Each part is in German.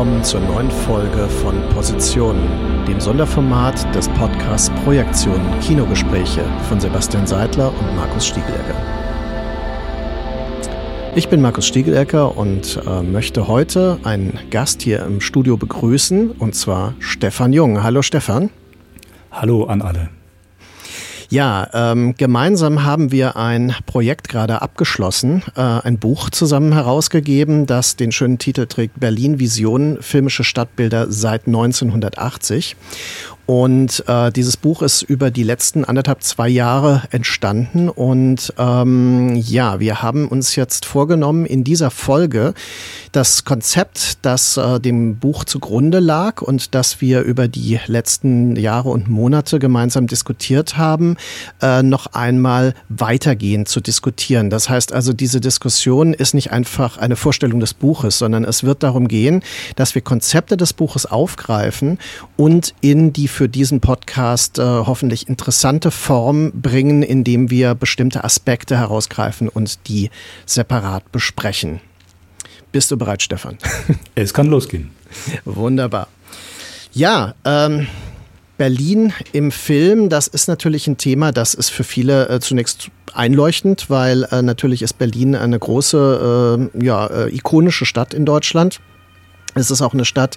Willkommen zur neuen Folge von Positionen, dem Sonderformat des Podcasts Projektionen Kinogespräche von Sebastian Seidler und Markus Stiegelecker. Ich bin Markus Stiegelecker und äh, möchte heute einen Gast hier im Studio begrüßen, und zwar Stefan Jung. Hallo Stefan. Hallo an alle. Ja, ähm, gemeinsam haben wir ein Projekt gerade abgeschlossen, äh, ein Buch zusammen herausgegeben, das den schönen Titel trägt Berlin Visionen, filmische Stadtbilder seit 1980. Und äh, dieses Buch ist über die letzten anderthalb, zwei Jahre entstanden. Und ähm, ja, wir haben uns jetzt vorgenommen, in dieser Folge das Konzept, das äh, dem Buch zugrunde lag und das wir über die letzten Jahre und Monate gemeinsam diskutiert haben, äh, noch einmal weitergehend zu diskutieren. Das heißt also, diese Diskussion ist nicht einfach eine Vorstellung des Buches, sondern es wird darum gehen, dass wir Konzepte des Buches aufgreifen und in die für diesen Podcast äh, hoffentlich interessante Form bringen, indem wir bestimmte Aspekte herausgreifen und die separat besprechen. Bist du bereit, Stefan? Es kann losgehen. Wunderbar. Ja, ähm, Berlin im Film, das ist natürlich ein Thema, das ist für viele äh, zunächst einleuchtend, weil äh, natürlich ist Berlin eine große, äh, ja, äh, ikonische Stadt in Deutschland. Es ist auch eine Stadt,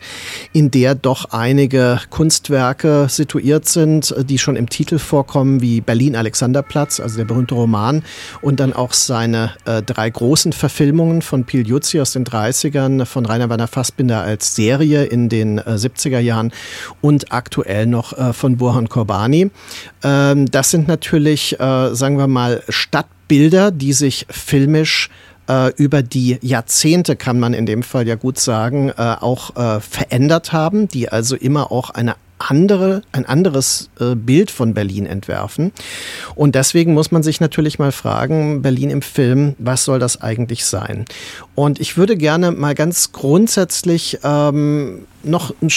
in der doch einige Kunstwerke situiert sind, die schon im Titel vorkommen, wie Berlin Alexanderplatz, also der berühmte Roman, und dann auch seine äh, drei großen Verfilmungen von Pil Jutzi aus den 30ern, von Rainer Werner Fassbinder als Serie in den äh, 70er Jahren und aktuell noch äh, von Burhan Korbani. Ähm, das sind natürlich, äh, sagen wir mal, Stadtbilder, die sich filmisch äh, über die Jahrzehnte, kann man in dem Fall ja gut sagen, äh, auch äh, verändert haben, die also immer auch eine andere, ein anderes äh, Bild von Berlin entwerfen. Und deswegen muss man sich natürlich mal fragen, Berlin im Film, was soll das eigentlich sein? Und ich würde gerne mal ganz grundsätzlich ähm, noch ein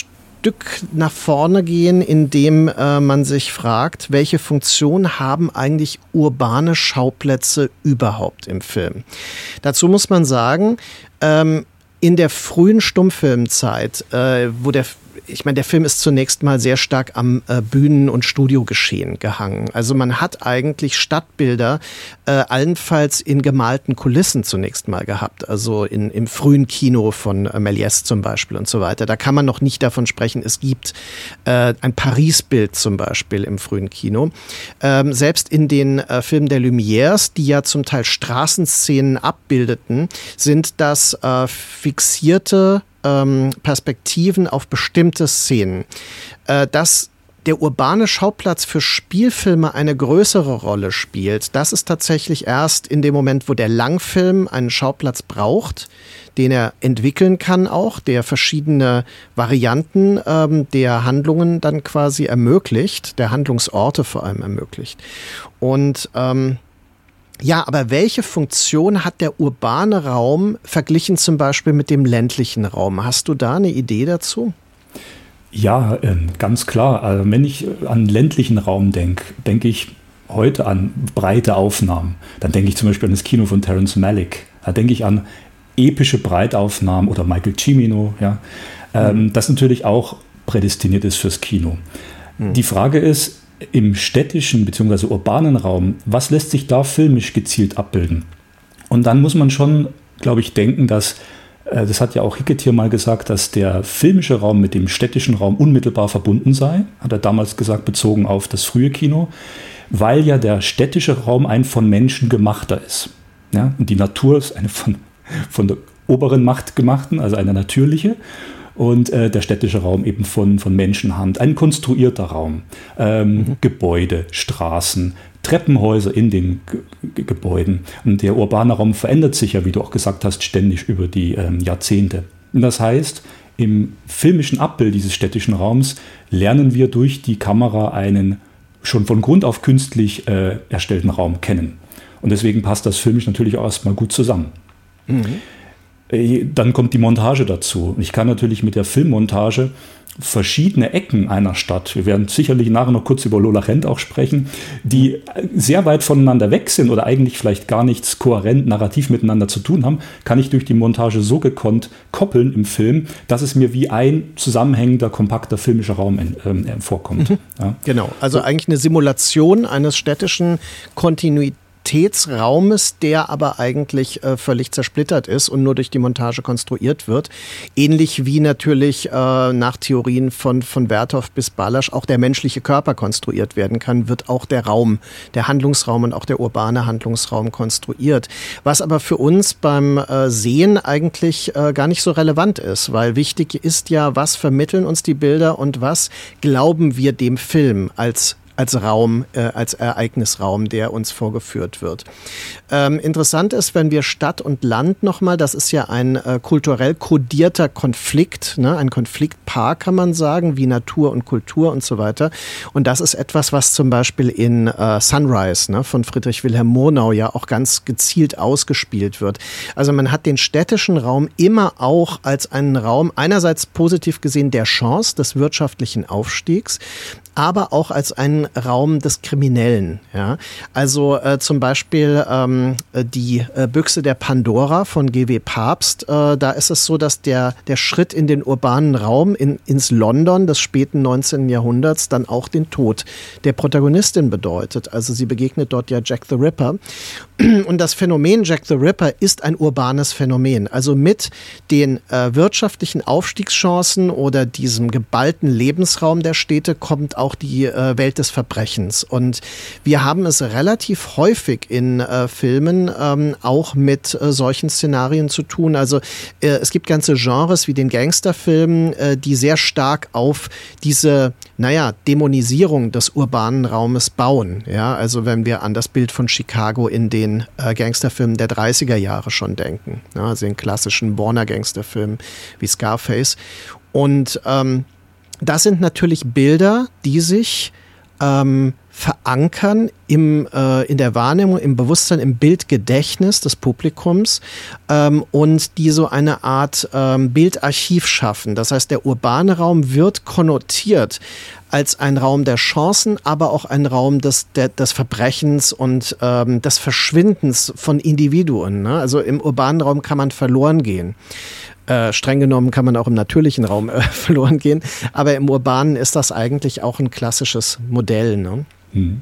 Stück nach vorne gehen, indem äh, man sich fragt, welche Funktion haben eigentlich urbane Schauplätze überhaupt im Film? Dazu muss man sagen, ähm, in der frühen Stummfilmzeit, äh, wo der ich meine, der Film ist zunächst mal sehr stark am äh, Bühnen- und Studiogeschehen gehangen. Also man hat eigentlich Stadtbilder äh, allenfalls in gemalten Kulissen zunächst mal gehabt. Also in, im frühen Kino von äh, Méliès zum Beispiel und so weiter. Da kann man noch nicht davon sprechen, es gibt äh, ein Paris-Bild zum Beispiel im frühen Kino. Ähm, selbst in den äh, Filmen der Lumières, die ja zum Teil Straßenszenen abbildeten, sind das äh, fixierte ähm, Perspektiven auf bestimmte Szenen. Äh, dass der urbane Schauplatz für Spielfilme eine größere Rolle spielt, das ist tatsächlich erst in dem Moment, wo der Langfilm einen Schauplatz braucht, den er entwickeln kann auch, der verschiedene Varianten ähm, der Handlungen dann quasi ermöglicht, der Handlungsorte vor allem ermöglicht. Und ähm, ja, aber welche Funktion hat der urbane Raum verglichen zum Beispiel mit dem ländlichen Raum? Hast du da eine Idee dazu? Ja, ähm, ganz klar. Also wenn ich an ländlichen Raum denke, denke ich heute an breite Aufnahmen. Dann denke ich zum Beispiel an das Kino von Terence Malick. Da denke ich an epische Breitaufnahmen oder Michael Cimino, ja, mhm. das natürlich auch prädestiniert ist fürs Kino. Mhm. Die Frage ist, im städtischen bzw. urbanen Raum, was lässt sich da filmisch gezielt abbilden? Und dann muss man schon, glaube ich, denken, dass, äh, das hat ja auch Hickett hier mal gesagt, dass der filmische Raum mit dem städtischen Raum unmittelbar verbunden sei, hat er damals gesagt, bezogen auf das frühe Kino, weil ja der städtische Raum ein von Menschen gemachter ist. Ja? Und die Natur ist eine von, von der oberen Macht gemachten, also eine natürliche. Und äh, der städtische Raum eben von, von Menschenhand. Ein konstruierter Raum. Ähm, mhm. Gebäude, Straßen, Treppenhäuser in den G Gebäuden. Und der urbane Raum verändert sich ja, wie du auch gesagt hast, ständig über die ähm, Jahrzehnte. Und das heißt, im filmischen Abbild dieses städtischen Raums lernen wir durch die Kamera einen schon von Grund auf künstlich äh, erstellten Raum kennen. Und deswegen passt das filmisch natürlich auch erstmal gut zusammen. Mhm. Äh, dann kommt die Montage dazu. Ich kann natürlich mit der Filmmontage verschiedene Ecken einer Stadt, wir werden sicherlich nachher noch kurz über Lola Rent auch sprechen, die sehr weit voneinander weg sind oder eigentlich vielleicht gar nichts kohärent narrativ miteinander zu tun haben, kann ich durch die Montage so gekonnt koppeln im Film, dass es mir wie ein zusammenhängender, kompakter filmischer Raum äh, vorkommt. Mhm. Ja. Genau, also eigentlich eine Simulation eines städtischen Kontinuitäts Realitätsraumes, der aber eigentlich äh, völlig zersplittert ist und nur durch die Montage konstruiert wird. Ähnlich wie natürlich äh, nach Theorien von, von Werthoff bis Balasch auch der menschliche Körper konstruiert werden kann, wird auch der Raum, der Handlungsraum und auch der urbane Handlungsraum konstruiert. Was aber für uns beim äh, Sehen eigentlich äh, gar nicht so relevant ist, weil wichtig ist ja, was vermitteln uns die Bilder und was glauben wir dem Film als als Raum, äh, als Ereignisraum, der uns vorgeführt wird. Ähm, interessant ist, wenn wir Stadt und Land nochmal, das ist ja ein äh, kulturell kodierter Konflikt, ne? ein Konfliktpaar kann man sagen, wie Natur und Kultur und so weiter. Und das ist etwas, was zum Beispiel in äh, Sunrise ne, von Friedrich Wilhelm Murnau ja auch ganz gezielt ausgespielt wird. Also man hat den städtischen Raum immer auch als einen Raum einerseits positiv gesehen der Chance des wirtschaftlichen Aufstiegs, aber auch als einen Raum des Kriminellen. Ja? Also äh, zum Beispiel ähm, die äh, Büchse der Pandora von G.W. Papst. Äh, da ist es so, dass der, der Schritt in den urbanen Raum, in, ins London des späten 19. Jahrhunderts, dann auch den Tod der Protagonistin bedeutet. Also sie begegnet dort ja Jack the Ripper. Und das Phänomen Jack the Ripper ist ein urbanes Phänomen. Also mit den äh, wirtschaftlichen Aufstiegschancen oder diesem geballten Lebensraum der Städte kommt auch die äh, Welt des Verbrechens. Und wir haben es relativ häufig in äh, Filmen ähm, auch mit äh, solchen Szenarien zu tun. Also äh, es gibt ganze Genres wie den Gangsterfilm, äh, die sehr stark auf diese, naja, Dämonisierung des urbanen Raumes bauen. Ja, also wenn wir an das Bild von Chicago in den äh, Gangsterfilmen der 30er Jahre schon denken. Ja, also den klassischen Warner Gangsterfilmen wie Scarface. Und ähm, das sind natürlich Bilder, die sich ähm, verankern im, äh, in der Wahrnehmung, im Bewusstsein, im Bildgedächtnis des Publikums ähm, und die so eine Art ähm, Bildarchiv schaffen. Das heißt, der urbane Raum wird konnotiert als ein Raum der Chancen, aber auch ein Raum des, der, des Verbrechens und ähm, des Verschwindens von Individuen. Ne? Also im urbanen Raum kann man verloren gehen. Äh, streng genommen kann man auch im natürlichen Raum äh, verloren gehen, aber im urbanen ist das eigentlich auch ein klassisches Modell. Ne? Hm.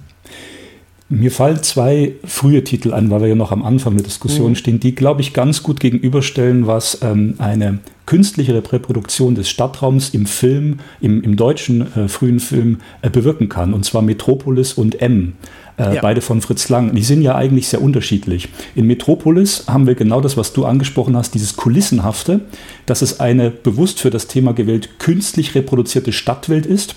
Mir fallen zwei frühe Titel ein, weil wir ja noch am Anfang der Diskussion mhm. stehen, die, glaube ich, ganz gut gegenüberstellen, was ähm, eine künstliche Reproduktion des Stadtraums im Film, im, im deutschen äh, frühen Film äh, bewirken kann. Und zwar Metropolis und M. Äh, ja. Beide von Fritz Lang. Die sind ja eigentlich sehr unterschiedlich. In Metropolis haben wir genau das, was du angesprochen hast, dieses Kulissenhafte, dass es eine bewusst für das Thema gewählt künstlich reproduzierte Stadtwelt ist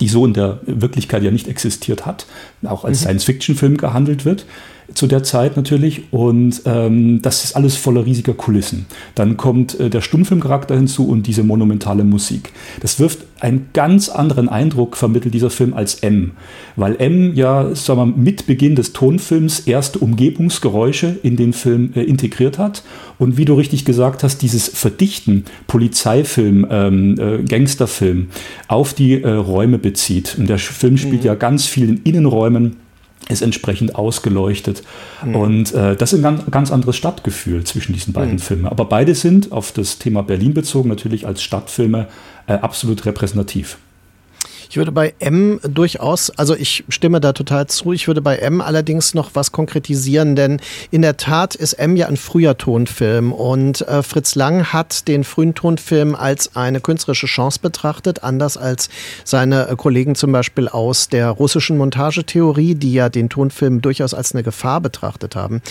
die so in der Wirklichkeit ja nicht existiert hat, auch als mhm. Science-Fiction-Film gehandelt wird zu der Zeit natürlich. Und ähm, das ist alles voller riesiger Kulissen. Dann kommt äh, der Stummfilmcharakter hinzu und diese monumentale Musik. Das wirft einen ganz anderen Eindruck, vermittelt dieser Film als M. Weil M ja, sagen wir, mit Beginn des Tonfilms erste Umgebungsgeräusche in den Film äh, integriert hat. Und wie du richtig gesagt hast, dieses Verdichten, Polizeifilm, ähm, äh, Gangsterfilm, auf die äh, Räume bezieht. Und der Film spielt mhm. ja ganz viel in Innenräumen ist entsprechend ausgeleuchtet. Mhm. Und äh, das ist ein ganz, ganz anderes Stadtgefühl zwischen diesen beiden mhm. Filmen. Aber beide sind auf das Thema Berlin bezogen natürlich als Stadtfilme äh, absolut repräsentativ. Ich würde bei M durchaus, also ich stimme da total zu, ich würde bei M allerdings noch was konkretisieren, denn in der Tat ist M ja ein früher Tonfilm und äh, Fritz Lang hat den frühen Tonfilm als eine künstlerische Chance betrachtet, anders als seine äh, Kollegen zum Beispiel aus der russischen Montagetheorie, die ja den Tonfilm durchaus als eine Gefahr betrachtet haben.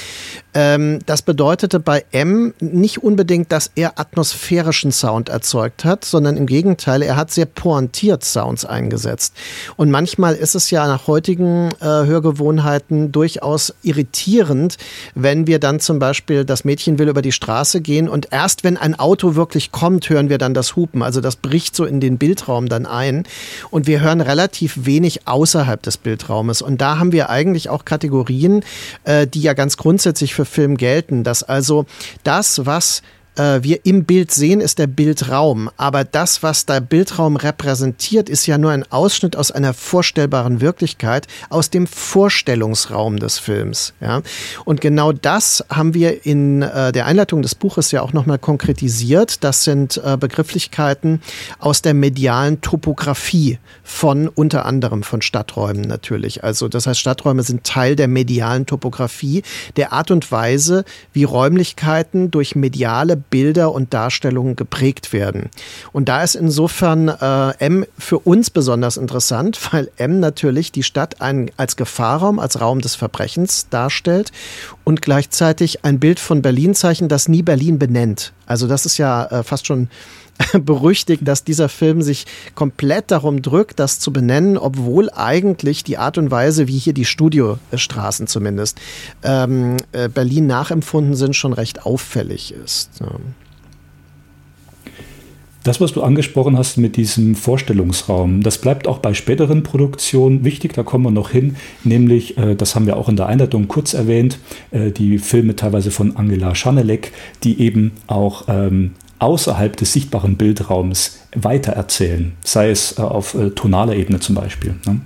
Ähm, das bedeutete bei M nicht unbedingt, dass er atmosphärischen Sound erzeugt hat, sondern im Gegenteil, er hat sehr pointiert Sounds eingesetzt. Und manchmal ist es ja nach heutigen äh, Hörgewohnheiten durchaus irritierend, wenn wir dann zum Beispiel, das Mädchen will über die Straße gehen und erst wenn ein Auto wirklich kommt, hören wir dann das Hupen. Also das bricht so in den Bildraum dann ein und wir hören relativ wenig außerhalb des Bildraumes. Und da haben wir eigentlich auch Kategorien, äh, die ja ganz grundsätzlich für Film gelten, dass also das, was äh, wir im Bild sehen, ist der Bildraum. Aber das, was der Bildraum repräsentiert, ist ja nur ein Ausschnitt aus einer vorstellbaren Wirklichkeit, aus dem Vorstellungsraum des Films. Ja? Und genau das haben wir in äh, der Einleitung des Buches ja auch nochmal konkretisiert. Das sind äh, Begrifflichkeiten aus der medialen Topografie von unter anderem von Stadträumen natürlich. Also das heißt, Stadträume sind Teil der medialen Topografie, der Art und Weise, wie Räumlichkeiten durch mediale Bilder und Darstellungen geprägt werden. Und da ist insofern äh, M für uns besonders interessant, weil M natürlich die Stadt ein, als Gefahrraum, als Raum des Verbrechens darstellt und gleichzeitig ein Bild von Berlin zeichnet, das nie Berlin benennt. Also das ist ja äh, fast schon berüchtigt, dass dieser Film sich komplett darum drückt, das zu benennen, obwohl eigentlich die Art und Weise, wie hier die Studiostraßen zumindest ähm, äh, Berlin nachempfunden sind, schon recht auffällig ist. Ja. Das, was du angesprochen hast mit diesem Vorstellungsraum, das bleibt auch bei späteren Produktionen wichtig, da kommen wir noch hin, nämlich, äh, das haben wir auch in der Einleitung kurz erwähnt, äh, die Filme teilweise von Angela Schanelek, die eben auch ähm, außerhalb des sichtbaren Bildraums weitererzählen, sei es äh, auf äh, tonaler Ebene zum Beispiel. Ne?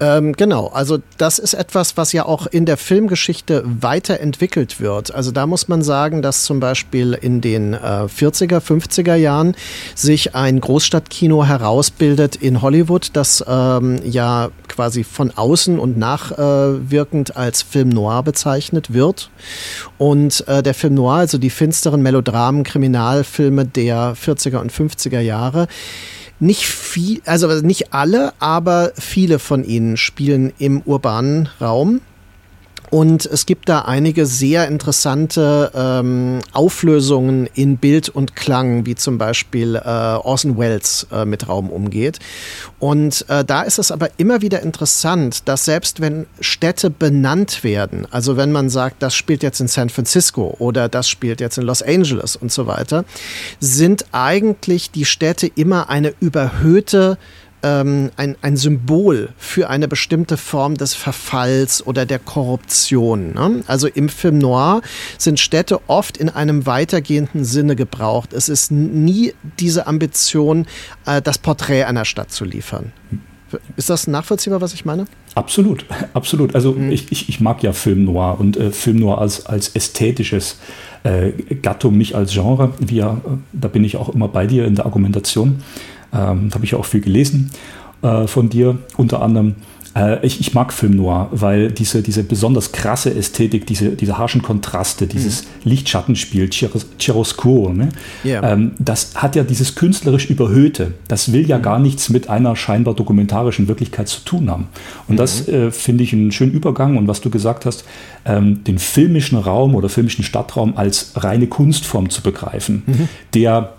Ähm, genau, also das ist etwas, was ja auch in der Filmgeschichte weiterentwickelt wird. Also da muss man sagen, dass zum Beispiel in den äh, 40er, 50er Jahren sich ein Großstadtkino herausbildet in Hollywood, das ähm, ja quasi von außen und nachwirkend äh, als Film noir bezeichnet wird. Und äh, der Film noir, also die finsteren Melodramen, Kriminalfilme der 40er und 50er Jahre, nicht viel, also nicht alle, aber viele von ihnen spielen im urbanen Raum. Und es gibt da einige sehr interessante ähm, Auflösungen in Bild und Klang, wie zum Beispiel äh, Orson Welles äh, mit Raum umgeht. Und äh, da ist es aber immer wieder interessant, dass selbst wenn Städte benannt werden, also wenn man sagt, das spielt jetzt in San Francisco oder das spielt jetzt in Los Angeles und so weiter, sind eigentlich die Städte immer eine überhöhte ähm, ein, ein Symbol für eine bestimmte Form des Verfalls oder der Korruption. Ne? Also im Film Noir sind Städte oft in einem weitergehenden Sinne gebraucht. Es ist nie diese Ambition, äh, das Porträt einer Stadt zu liefern. Ist das nachvollziehbar, was ich meine? Absolut, absolut. Also mhm. ich, ich, ich, mag ja Film Noir und äh, Film Noir als, als ästhetisches äh, Gattung, nicht als Genre. Wir, äh, da bin ich auch immer bei dir in der Argumentation. Ähm, da habe ich auch viel gelesen äh, von dir, unter anderem. Äh, ich, ich, mag Film Noir, weil diese, diese besonders krasse Ästhetik, diese, diese harschen Kontraste, dieses mhm. Lichtschattenspiel, Chiaroscuro, ne? Yeah. Ähm, das hat ja dieses künstlerisch Überhöhte. Das will ja mhm. gar nichts mit einer scheinbar dokumentarischen Wirklichkeit zu tun haben. Und mhm. das äh, finde ich einen schönen Übergang. Und was du gesagt hast, ähm, den filmischen Raum oder filmischen Stadtraum als reine Kunstform zu begreifen, mhm. der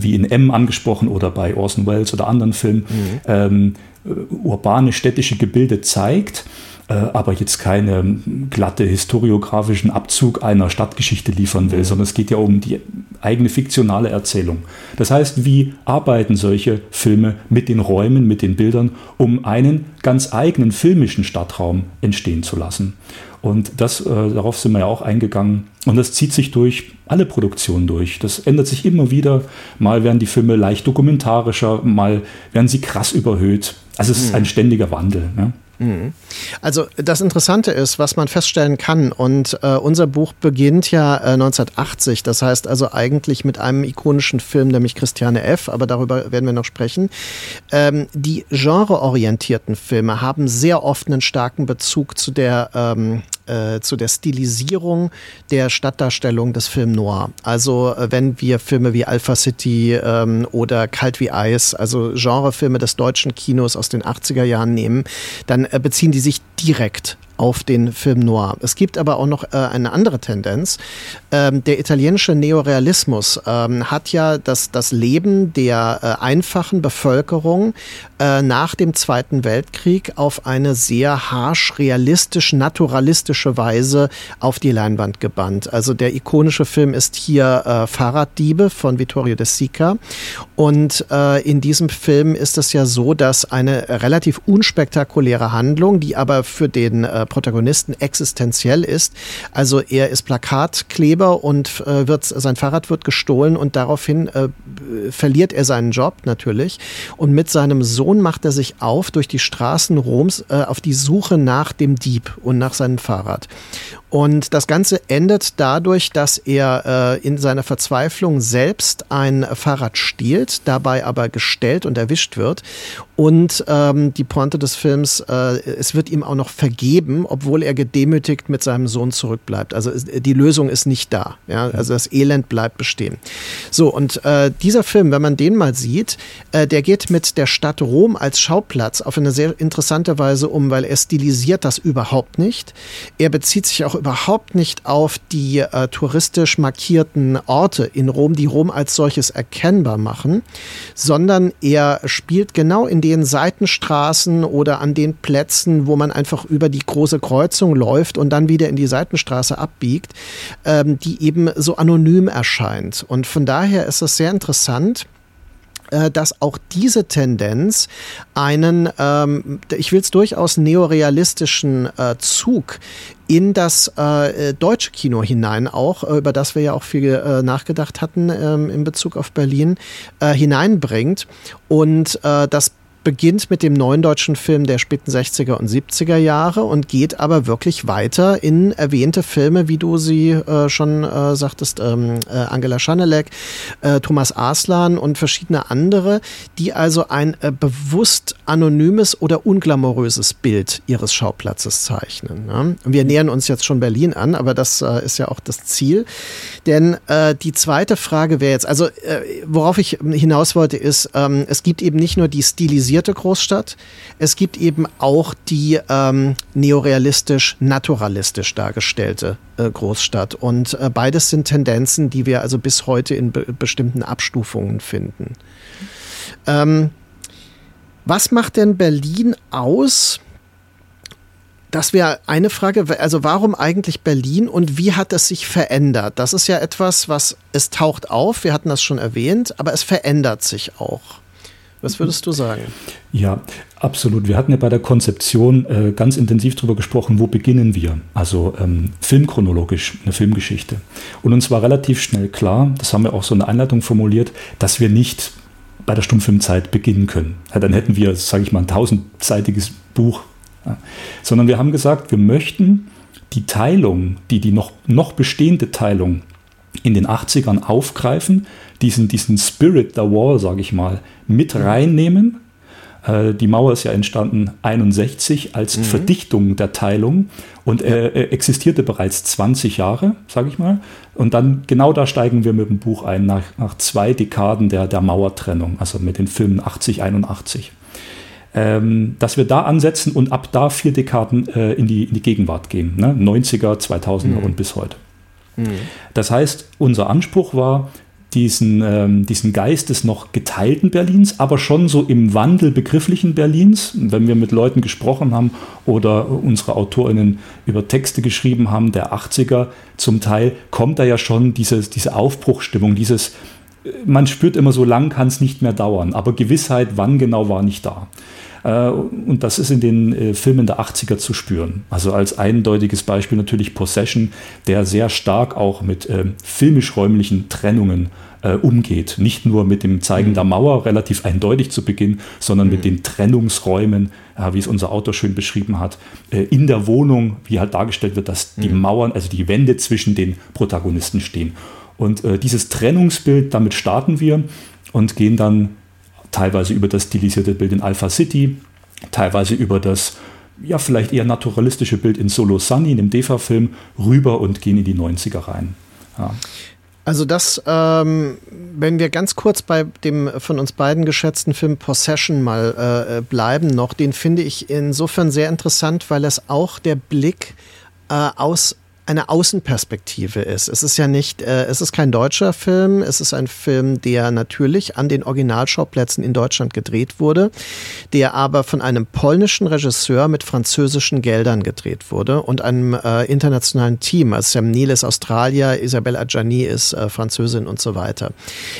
wie in M angesprochen oder bei Orson Welles oder anderen Filmen, mhm. ähm, äh, urbane städtische Gebilde zeigt, äh, aber jetzt keinen glatte historiografischen Abzug einer Stadtgeschichte liefern will, mhm. sondern es geht ja um die eigene fiktionale Erzählung. Das heißt, wie arbeiten solche Filme mit den Räumen, mit den Bildern, um einen ganz eigenen filmischen Stadtraum entstehen zu lassen? Und das, äh, darauf sind wir ja auch eingegangen. Und das zieht sich durch alle Produktionen durch. Das ändert sich immer wieder. Mal werden die Filme leicht dokumentarischer, mal werden sie krass überhöht. Also es ist hm. ein ständiger Wandel. Ne? Mhm. Also das Interessante ist, was man feststellen kann, und äh, unser Buch beginnt ja äh, 1980, das heißt also eigentlich mit einem ikonischen Film, nämlich Christiane F., aber darüber werden wir noch sprechen. Ähm, die genreorientierten Filme haben sehr oft einen starken Bezug zu der ähm, äh, zu der Stilisierung der Stadtdarstellung des Film Noir. Also äh, wenn wir Filme wie Alpha City ähm, oder Kalt wie Eis, also Genrefilme des deutschen Kinos aus den 80er Jahren nehmen, dann äh, beziehen die sich direkt auf den Film Noir. Es gibt aber auch noch äh, eine andere Tendenz. Ähm, der italienische Neorealismus ähm, hat ja das, das Leben der äh, einfachen Bevölkerung äh, nach dem Zweiten Weltkrieg auf eine sehr harsch realistisch, naturalistische Weise auf die Leinwand gebannt. Also der ikonische Film ist hier äh, Fahrraddiebe von Vittorio De Sica. Und äh, in diesem Film ist es ja so, dass eine relativ unspektakuläre Handlung, die aber für den äh, Protagonisten existenziell ist. Also er ist Plakatkleber und äh, wird, sein Fahrrad wird gestohlen und daraufhin äh, verliert er seinen Job natürlich. Und mit seinem Sohn macht er sich auf durch die Straßen Roms äh, auf die Suche nach dem Dieb und nach seinem Fahrrad. Und das Ganze endet dadurch, dass er äh, in seiner Verzweiflung selbst ein Fahrrad stiehlt, dabei aber gestellt und erwischt wird. Und ähm, die Pointe des Films, äh, es wird ihm auch noch vergeben, obwohl er gedemütigt mit seinem Sohn zurückbleibt. Also die Lösung ist nicht da. Ja? Also das Elend bleibt bestehen. So, und äh, dieser Film, wenn man den mal sieht, äh, der geht mit der Stadt Rom als Schauplatz auf eine sehr interessante Weise um, weil er stilisiert das überhaupt nicht. Er bezieht sich auch überhaupt nicht auf die äh, touristisch markierten Orte in Rom, die Rom als solches erkennbar machen, sondern er spielt genau in den Seitenstraßen oder an den Plätzen, wo man einfach über die große Kreuzung läuft und dann wieder in die Seitenstraße abbiegt, ähm, die eben so anonym erscheint. Und von daher ist es sehr interessant, äh, dass auch diese Tendenz einen, ähm, ich will es durchaus neorealistischen äh, Zug in das äh, deutsche Kino hinein auch, äh, über das wir ja auch viel äh, nachgedacht hatten ähm, in Bezug auf Berlin, äh, hineinbringt. Und äh, das beginnt mit dem neuen deutschen Film der späten 60er und 70er Jahre und geht aber wirklich weiter in erwähnte Filme, wie du sie äh, schon äh, sagtest, ähm, äh, Angela Schanelek, äh, Thomas Aslan und verschiedene andere, die also ein äh, bewusst anonymes oder unglamouröses Bild ihres Schauplatzes zeichnen. Ne? Wir nähern uns jetzt schon Berlin an, aber das äh, ist ja auch das Ziel. Denn die zweite Frage wäre jetzt, also worauf ich hinaus wollte, ist, ähm, es gibt eben nicht nur die Stilisierung, stilisierte Großstadt. Es gibt eben auch die ähm, neorealistisch-naturalistisch dargestellte äh, Großstadt. Und äh, beides sind Tendenzen, die wir also bis heute in be bestimmten Abstufungen finden. Ähm, was macht denn Berlin aus? Das wäre eine Frage. Also warum eigentlich Berlin und wie hat es sich verändert? Das ist ja etwas, was es taucht auf. Wir hatten das schon erwähnt, aber es verändert sich auch. Was würdest du sagen? Ja, absolut. Wir hatten ja bei der Konzeption äh, ganz intensiv darüber gesprochen, wo beginnen wir? Also ähm, filmchronologisch, eine Filmgeschichte. Und uns war relativ schnell klar, das haben wir auch so in der Einleitung formuliert, dass wir nicht bei der Stummfilmzeit beginnen können. Ja, dann hätten wir, sage ich mal, ein tausendseitiges Buch. Ja. Sondern wir haben gesagt, wir möchten die Teilung, die, die noch, noch bestehende Teilung in den 80ern aufgreifen, diesen, diesen Spirit der Wall, sage ich mal, mit reinnehmen. Äh, die Mauer ist ja entstanden 61 als mhm. Verdichtung der Teilung und äh, existierte bereits 20 Jahre, sage ich mal. Und dann genau da steigen wir mit dem Buch ein, nach, nach zwei Dekaden der, der Mauertrennung, also mit den Filmen 80, 81. Ähm, dass wir da ansetzen und ab da vier Dekaden äh, in, die, in die Gegenwart gehen, ne? 90er, 2000er mhm. und bis heute. Mhm. Das heißt, unser Anspruch war, diesen, ähm, diesen Geist des noch geteilten Berlins, aber schon so im Wandel begrifflichen Berlins. Wenn wir mit Leuten gesprochen haben oder unsere AutorInnen über Texte geschrieben haben, der 80er zum Teil, kommt da ja schon dieses, diese Aufbruchstimmung, dieses man spürt immer, so lang kann es nicht mehr dauern. Aber Gewissheit, wann genau, war nicht da. Äh, und das ist in den äh, Filmen der 80er zu spüren. Also als eindeutiges Beispiel natürlich Possession, der sehr stark auch mit ähm, filmisch-räumlichen Trennungen äh, umgeht. Nicht nur mit dem Zeigen der Mauer, relativ eindeutig zu Beginn, sondern mhm. mit den Trennungsräumen, wie es unser Autor schön beschrieben hat, in der Wohnung, wie halt dargestellt wird, dass die mhm. Mauern, also die Wände zwischen den Protagonisten stehen. Und dieses Trennungsbild, damit starten wir und gehen dann teilweise über das stilisierte Bild in Alpha City, teilweise über das ja vielleicht eher naturalistische Bild in Solo Sunny, in dem DEFA-Film, rüber und gehen in die 90er rein. Ja. Also das, ähm, wenn wir ganz kurz bei dem von uns beiden geschätzten Film Possession mal äh, bleiben noch, den finde ich insofern sehr interessant, weil es auch der Blick äh, aus eine Außenperspektive ist. Es ist ja nicht, äh, es ist kein deutscher Film, es ist ein Film, der natürlich an den Originalschauplätzen in Deutschland gedreht wurde, der aber von einem polnischen Regisseur mit französischen Geldern gedreht wurde und einem äh, internationalen Team. Also Sam Neill ist Australier, Isabelle Adjani ist äh, Französin und so weiter.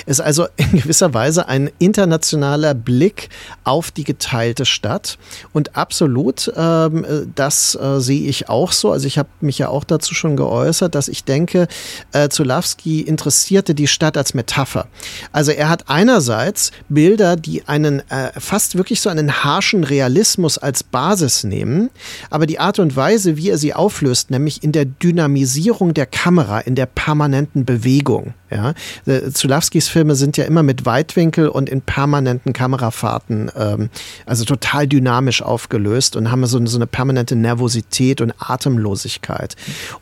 Es ist also in gewisser Weise ein internationaler Blick auf die geteilte Stadt und absolut, ähm, äh, das äh, sehe ich auch so. Also ich habe mich ja auch dazu schon geäußert, dass ich denke, äh, Zulawski interessierte die Stadt als Metapher. Also er hat einerseits Bilder, die einen äh, fast wirklich so einen harschen Realismus als Basis nehmen, aber die Art und Weise, wie er sie auflöst, nämlich in der Dynamisierung der Kamera, in der permanenten Bewegung. Ja, äh, Zulawskis Filme sind ja immer mit Weitwinkel und in permanenten Kamerafahrten, ähm, also total dynamisch aufgelöst und haben so, so eine permanente Nervosität und Atemlosigkeit.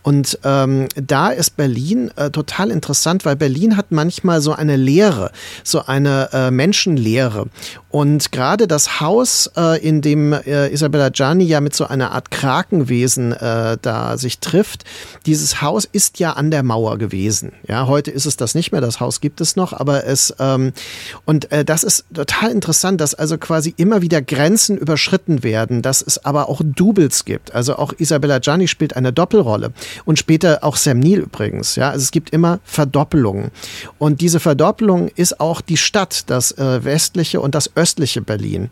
Und ähm, da ist Berlin äh, total interessant, weil Berlin hat manchmal so eine Leere, so eine äh, Menschenleere. Und gerade das Haus, äh, in dem äh, Isabella Gianni ja mit so einer Art Krakenwesen äh, da sich trifft, dieses Haus ist ja an der Mauer gewesen. Ja, heute ist es das nicht mehr, das Haus gibt es noch, aber es ähm, und äh, das ist total interessant, dass also quasi immer wieder Grenzen überschritten werden, dass es aber auch Doubles gibt. Also auch Isabella Gianni spielt eine Doppelrolle und später auch Sam Neill übrigens. Ja, also es gibt immer Verdoppelungen und diese Verdoppelung ist auch die Stadt, das äh, westliche und das östliche Berlin.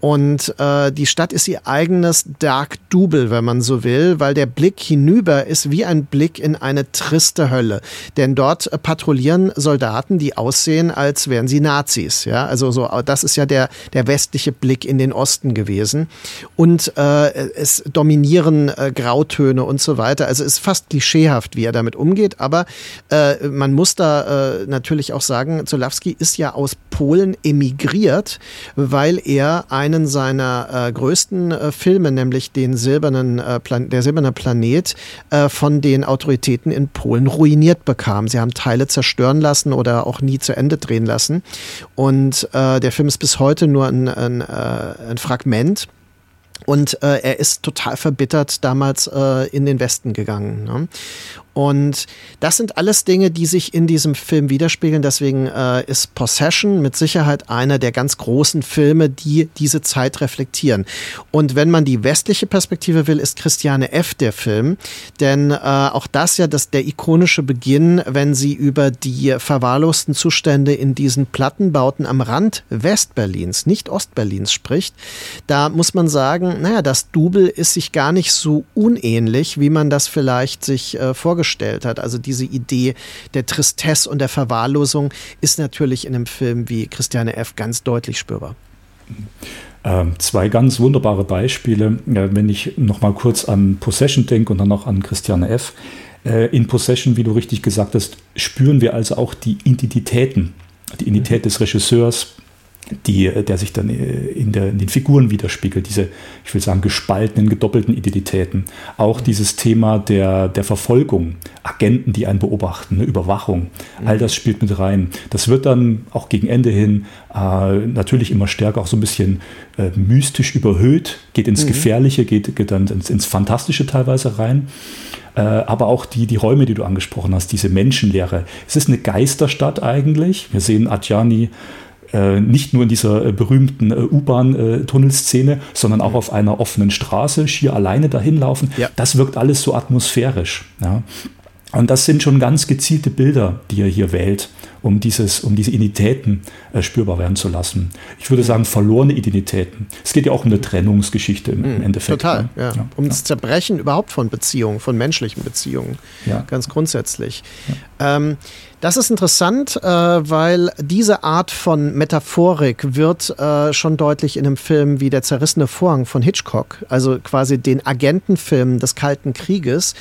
Und äh, die Stadt ist ihr eigenes Dark Double, wenn man so will, weil der Blick hinüber ist wie ein Blick in eine triste Hölle. Denn dort äh, patrouillieren Soldaten, die aussehen, als wären sie Nazis. Ja, also so, das ist ja der, der westliche Blick in den Osten gewesen. Und äh, es dominieren äh, Grautöne und so weiter. Also es ist fast klischeehaft, wie er damit umgeht. Aber äh, man muss da äh, natürlich auch sagen, Zulawski ist ja aus Polen emigriert, weil er einen seiner äh, größten äh, Filme, nämlich den silbernen äh, Plan der silberne Planet, äh, von den Autoritäten in Polen ruiniert bekam. Sie haben Teile zerstören lassen oder auch nie zu Ende drehen lassen. Und äh, der Film ist bis heute nur ein, ein, äh, ein Fragment. Und äh, er ist total verbittert damals äh, in den Westen gegangen. Ne? Und das sind alles Dinge, die sich in diesem Film widerspiegeln. Deswegen äh, ist Possession mit Sicherheit einer der ganz großen Filme, die diese Zeit reflektieren. Und wenn man die westliche Perspektive will, ist Christiane F. der Film. Denn äh, auch das ja das, der ikonische Beginn, wenn sie über die verwahrlosten Zustände in diesen Plattenbauten am Rand Westberlins, nicht Ostberlins spricht. Da muss man sagen, naja, das Double ist sich gar nicht so unähnlich, wie man das vielleicht sich äh, vorgestellt vorgestellt hat. Also diese Idee der Tristesse und der Verwahrlosung ist natürlich in einem Film wie Christiane F. ganz deutlich spürbar. Ähm, zwei ganz wunderbare Beispiele, äh, wenn ich noch mal kurz an Possession denke und dann noch an Christiane F. Äh, in Possession, wie du richtig gesagt hast, spüren wir also auch die Identitäten, die Identität des Regisseurs, die, der sich dann äh, in, der, in, den Figuren widerspiegelt, diese, ich will sagen, gespaltenen, gedoppelten Identitäten. Auch dieses Thema der, der Verfolgung, Agenten, die einen beobachten, eine Überwachung, all das spielt mit rein. Das wird dann auch gegen Ende hin äh, natürlich immer stärker auch so ein bisschen äh, mystisch überhöht, geht ins mhm. Gefährliche, geht, geht dann ins, ins Fantastische teilweise rein äh, aber auch die, die Räume, die du angesprochen hast, diese Menschenlehre. Es ist eine Geisterstadt eigentlich. Wir sehen Adjani nicht nur in dieser äh, berühmten äh, U-Bahn-Tunnelszene, sondern auch mhm. auf einer offenen Straße schier alleine dahin laufen. Ja. Das wirkt alles so atmosphärisch. Ja. Und das sind schon ganz gezielte Bilder, die er hier wählt. um, dieses, um diese Identitäten äh, spürbar werden zu lassen. Ich würde sagen, verlorene Identitäten. Es geht ja auch um eine Trennungsgeschichte im, im Endeffekt. Total, ne? ja. ja. Um ja. das Zerbrechen überhaupt von Beziehungen, von menschlichen Beziehungen. Ja. Ganz grundsätzlich. Ähm, das ist interessant, äh, weil diese Art von Metaphorik wird äh, schon deutlich in einem Film wie Der zerrissene Vorhang von Hitchcock, also quasi den Agentenfilm des Kalten Krieges.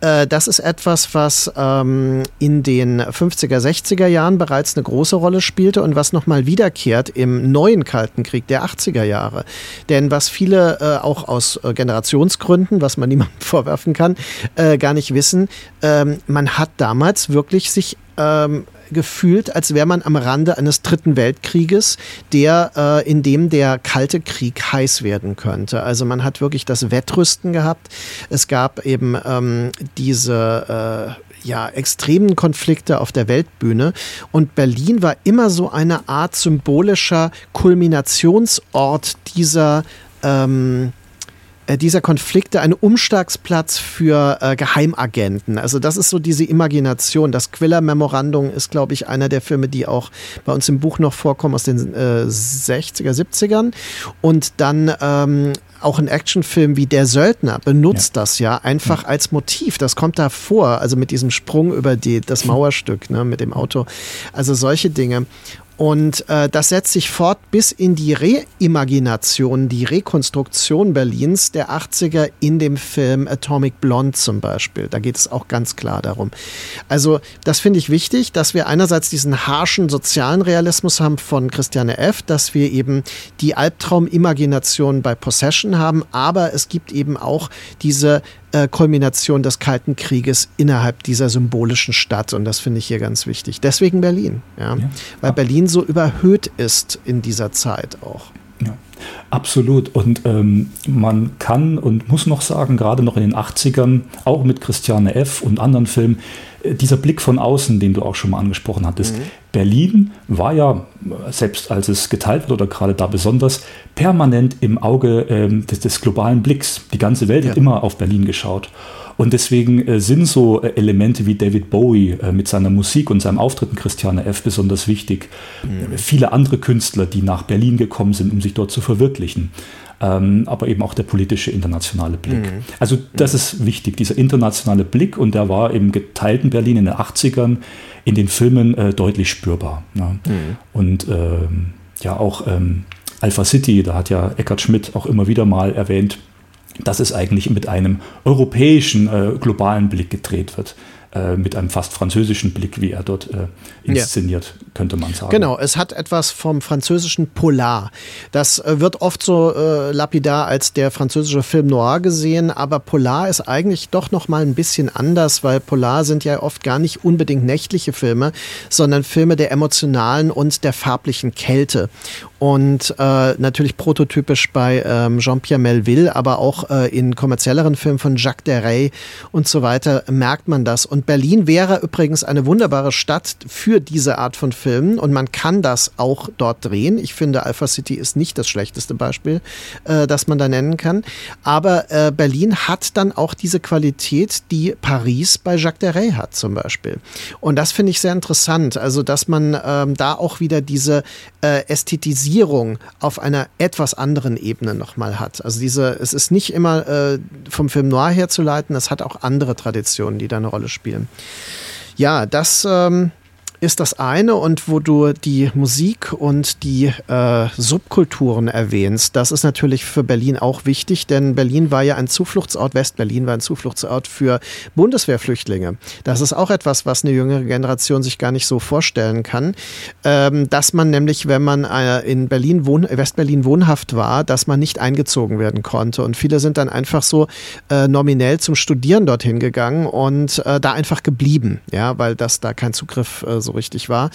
Äh, das ist etwas, was ähm, in den 50er, 60er Jahren bereits eine große Rolle spielte und was nochmal wiederkehrt im neuen Kalten Krieg der 80er Jahre. Denn was viele äh, auch aus äh, Generationsgründen, was man niemandem vorwerfen kann, äh, gar nicht wissen, ähm, man hat damals wirklich sich ähm, gefühlt, als wäre man am Rande eines dritten Weltkrieges, der, äh, in dem der Kalte Krieg heiß werden könnte. Also man hat wirklich das Wettrüsten gehabt. Es gab eben ähm, diese äh, ja, extremen Konflikte auf der Weltbühne. Und Berlin war immer so eine Art symbolischer Kulminationsort dieser ähm, äh, dieser Konflikte ein Umschlagsplatz für äh, Geheimagenten. Also das ist so diese Imagination. Das Quiller-Memorandum ist, glaube ich, einer der Filme, die auch bei uns im Buch noch vorkommen aus den äh, 60er, 70ern. Und dann ähm, auch ein Actionfilm wie Der Söldner benutzt ja. das ja einfach ja. als Motiv. Das kommt da vor, also mit diesem Sprung über die, das Mauerstück, ne, mit dem Auto. Also solche Dinge. Und äh, das setzt sich fort bis in die Reimagination, die Rekonstruktion Berlins der 80er in dem Film Atomic Blonde zum Beispiel. Da geht es auch ganz klar darum. Also das finde ich wichtig, dass wir einerseits diesen harschen sozialen Realismus haben von Christiane F., dass wir eben die Albtraumimagination bei Possession haben, aber es gibt eben auch diese äh, Kulmination des Kalten Krieges innerhalb dieser symbolischen Stadt. Und das finde ich hier ganz wichtig. Deswegen Berlin, ja? ja. weil Berlin so überhöht ist in dieser Zeit auch. Ja. Absolut. Und ähm, man kann und muss noch sagen, gerade noch in den 80ern, auch mit Christiane F. und anderen Filmen, dieser Blick von außen, den du auch schon mal angesprochen hattest. Mhm. Berlin war ja, selbst als es geteilt wird oder gerade da besonders, permanent im Auge ähm, des, des, globalen Blicks. Die ganze Welt ja. hat immer auf Berlin geschaut. Und deswegen äh, sind so äh, Elemente wie David Bowie äh, mit seiner Musik und seinem Auftritt in Christiane F. besonders wichtig. Mhm. Viele andere Künstler, die nach Berlin gekommen sind, um sich dort zu verwirklichen. Ähm, aber eben auch der politische internationale Blick. Mhm. Also das mhm. ist wichtig, dieser internationale Blick und der war im geteilten Berlin in den 80ern in den Filmen äh, deutlich spürbar. Ne? Mhm. Und ähm, ja, auch ähm, Alpha City, da hat ja Eckhard Schmidt auch immer wieder mal erwähnt, dass es eigentlich mit einem europäischen, äh, globalen Blick gedreht wird. Äh, mit einem fast französischen Blick, wie er dort äh, inszeniert, ja. könnte man sagen. Genau, es hat etwas vom französischen Polar. Das äh, wird oft so äh, lapidar als der französische Film noir gesehen, aber Polar ist eigentlich doch noch mal ein bisschen anders, weil Polar sind ja oft gar nicht unbedingt nächtliche Filme, sondern Filme der emotionalen und der farblichen Kälte. Und äh, natürlich prototypisch bei ähm, Jean-Pierre Melville, aber auch äh, in kommerzielleren Filmen von Jacques Deray und so weiter merkt man das. Und Berlin wäre übrigens eine wunderbare Stadt für diese Art von Filmen und man kann das auch dort drehen. Ich finde, Alpha City ist nicht das schlechteste Beispiel, äh, das man da nennen kann. Aber äh, Berlin hat dann auch diese Qualität, die Paris bei Jacques Deray hat zum Beispiel. Und das finde ich sehr interessant. Also, dass man ähm, da auch wieder diese äh, Ästhetisierung Stilisierung auf einer etwas anderen Ebene nochmal hat. Also diese, es ist nicht immer äh, vom Film Noir herzuleiten, es hat auch andere Traditionen, die da eine Rolle spielen. Ja, das ähm, ist das eine und wo du die Musik und die äh, Subkulturen erwähnst, das ist natürlich für Berlin auch wichtig, denn Berlin war ja ein Zufluchtsort, Westberlin war ein Zufluchtsort für Bundeswehrflüchtlinge. Das ist auch etwas, was eine jüngere Generation sich gar nicht so vorstellen kann, ähm, dass man nämlich, wenn man äh, in Berlin wohn Westberlin wohnhaft war, dass man nicht eingezogen werden konnte und viele sind dann einfach so äh, nominell zum Studieren dorthin gegangen und äh, da einfach geblieben, ja, weil das da kein Zugriff äh, so richtig war.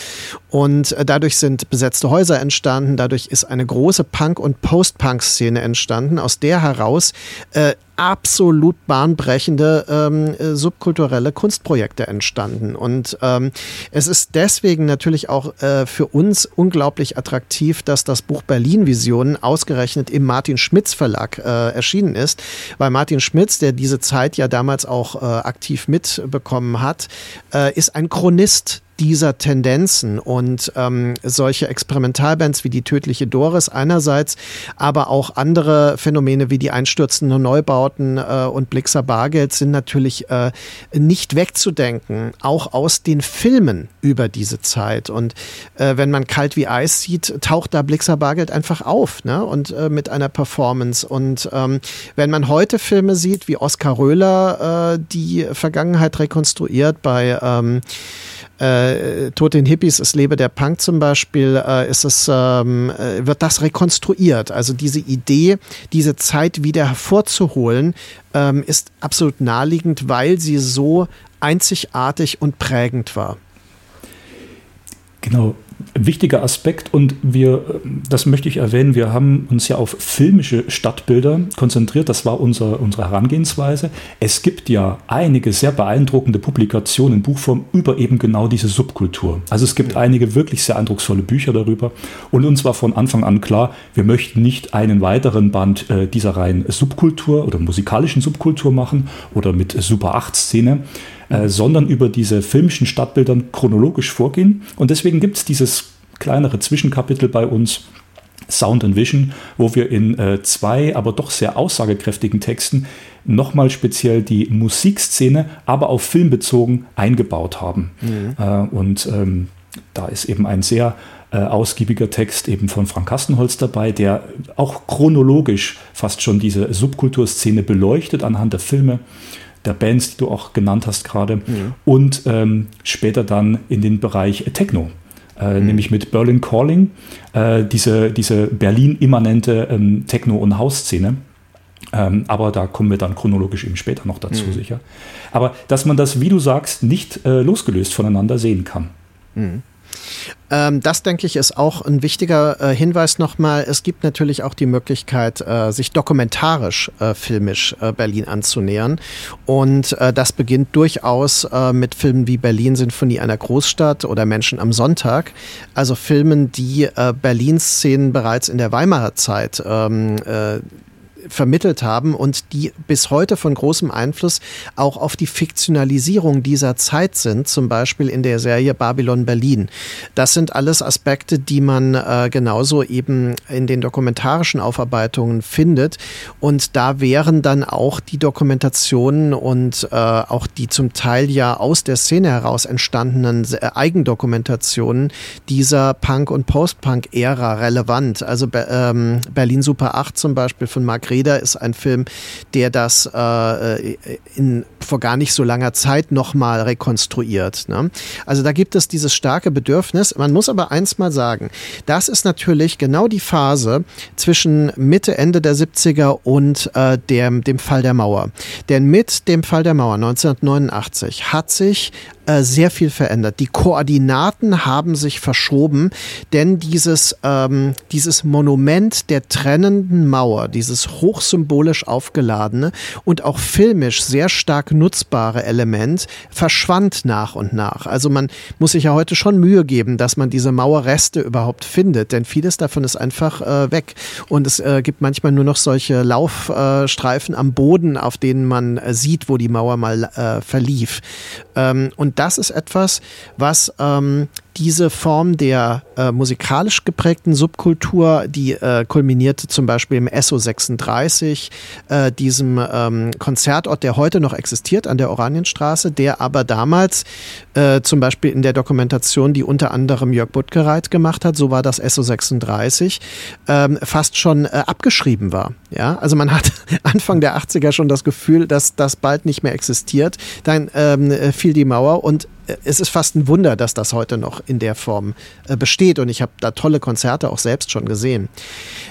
Und äh, dadurch sind besetzte Häuser entstanden, dadurch ist eine große Punk- und Post-Punk-Szene entstanden, aus der heraus äh, absolut bahnbrechende ähm, äh, subkulturelle Kunstprojekte entstanden. Und ähm, es ist deswegen natürlich auch äh, für uns unglaublich attraktiv, dass das Buch Berlin Visionen ausgerechnet im Martin Schmitz Verlag äh, erschienen ist, weil Martin Schmitz, der diese Zeit ja damals auch äh, aktiv mitbekommen hat, äh, ist ein Chronist dieser Tendenzen und ähm, solche Experimentalbands wie die tödliche Doris einerseits, aber auch andere Phänomene wie die einstürzenden Neubauten äh, und Blixer Bargeld sind natürlich äh, nicht wegzudenken, auch aus den Filmen über diese Zeit. Und äh, wenn man Kalt wie Eis sieht, taucht da Blixer Bargeld einfach auf ne? und äh, mit einer Performance. Und ähm, wenn man heute Filme sieht, wie Oskar Röhler äh, die Vergangenheit rekonstruiert bei ähm, äh, Tod den Hippies, es lebe der Punk zum Beispiel, äh, ist es, ähm, äh, wird das rekonstruiert. Also diese Idee, diese Zeit wieder hervorzuholen, ähm, ist absolut naheliegend, weil sie so einzigartig und prägend war. Genau, wichtiger Aspekt und wir, das möchte ich erwähnen, wir haben uns ja auf filmische Stadtbilder konzentriert. Das war unser, unsere Herangehensweise. Es gibt ja einige sehr beeindruckende Publikationen in Buchform über eben genau diese Subkultur. Also es gibt einige wirklich sehr eindrucksvolle Bücher darüber und uns war von Anfang an klar, wir möchten nicht einen weiteren Band äh, dieser reinen Subkultur oder musikalischen Subkultur machen oder mit Super 8 Szene, äh, sondern über diese filmischen Stadtbildern chronologisch vorgehen. Und deswegen gibt es dieses kleinere Zwischenkapitel bei uns. Sound and Vision, wo wir in äh, zwei, aber doch sehr aussagekräftigen Texten nochmal speziell die Musikszene, aber auf Film bezogen eingebaut haben. Mhm. Äh, und ähm, da ist eben ein sehr äh, ausgiebiger Text eben von Frank Kastenholz dabei, der auch chronologisch fast schon diese Subkulturszene beleuchtet anhand der Filme der Bands, die du auch genannt hast gerade, mhm. und ähm, später dann in den Bereich Techno. Äh, mhm. Nämlich mit Berlin Calling, äh, diese, diese Berlin-immanente ähm, Techno- und House-Szene. Ähm, aber da kommen wir dann chronologisch eben später noch dazu, mhm. sicher. Aber dass man das, wie du sagst, nicht äh, losgelöst voneinander sehen kann. Mhm. Ähm, das, denke ich, ist auch ein wichtiger äh, Hinweis nochmal. Es gibt natürlich auch die Möglichkeit, äh, sich dokumentarisch, äh, filmisch äh, Berlin anzunähern. Und äh, das beginnt durchaus äh, mit Filmen wie Berlin Sinfonie einer Großstadt oder Menschen am Sonntag. Also Filmen, die Berlins Szenen bereits in der Weimarer Zeit ähm, vermittelt haben und die bis heute von großem Einfluss auch auf die Fiktionalisierung dieser Zeit sind, zum Beispiel in der Serie Babylon Berlin. Das sind alles Aspekte, die man äh, genauso eben in den dokumentarischen Aufarbeitungen findet. Und da wären dann auch die Dokumentationen und äh, auch die zum Teil ja aus der Szene heraus entstandenen äh, Eigendokumentationen dieser Punk- und Post-Punk-Ära relevant. Also ähm, Berlin Super 8 zum Beispiel von Mark Reda ist ein Film, der das äh, in, vor gar nicht so langer Zeit nochmal rekonstruiert. Ne? Also da gibt es dieses starke Bedürfnis. Man muss aber eins mal sagen, das ist natürlich genau die Phase zwischen Mitte, Ende der 70er und äh, dem, dem Fall der Mauer. Denn mit dem Fall der Mauer 1989 hat sich äh, sehr viel verändert. Die Koordinaten haben sich verschoben, denn dieses, ähm, dieses Monument der trennenden Mauer, dieses hochsymbolisch aufgeladene und auch filmisch sehr stark nutzbare Element, verschwand nach und nach. Also man muss sich ja heute schon Mühe geben, dass man diese Mauerreste überhaupt findet, denn vieles davon ist einfach äh, weg. Und es äh, gibt manchmal nur noch solche Laufstreifen am Boden, auf denen man äh, sieht, wo die Mauer mal äh, verlief. Ähm, und das ist etwas, was ähm, diese Form der äh, musikalisch geprägten Subkultur, die äh, kulminierte zum Beispiel im SO 36, äh, diesem ähm, Konzertort, der heute noch existiert an der Oranienstraße, der aber damals äh, zum Beispiel in der Dokumentation, die unter anderem Jörg Buttgereit gemacht hat, so war das SO 36, ähm, fast schon äh, abgeschrieben war. Ja, also man hat Anfang der 80er schon das Gefühl, dass das bald nicht mehr existiert. Dann ähm, fiel die Mauer und es ist fast ein Wunder, dass das heute noch in der Form äh, besteht. Und ich habe da tolle Konzerte auch selbst schon gesehen.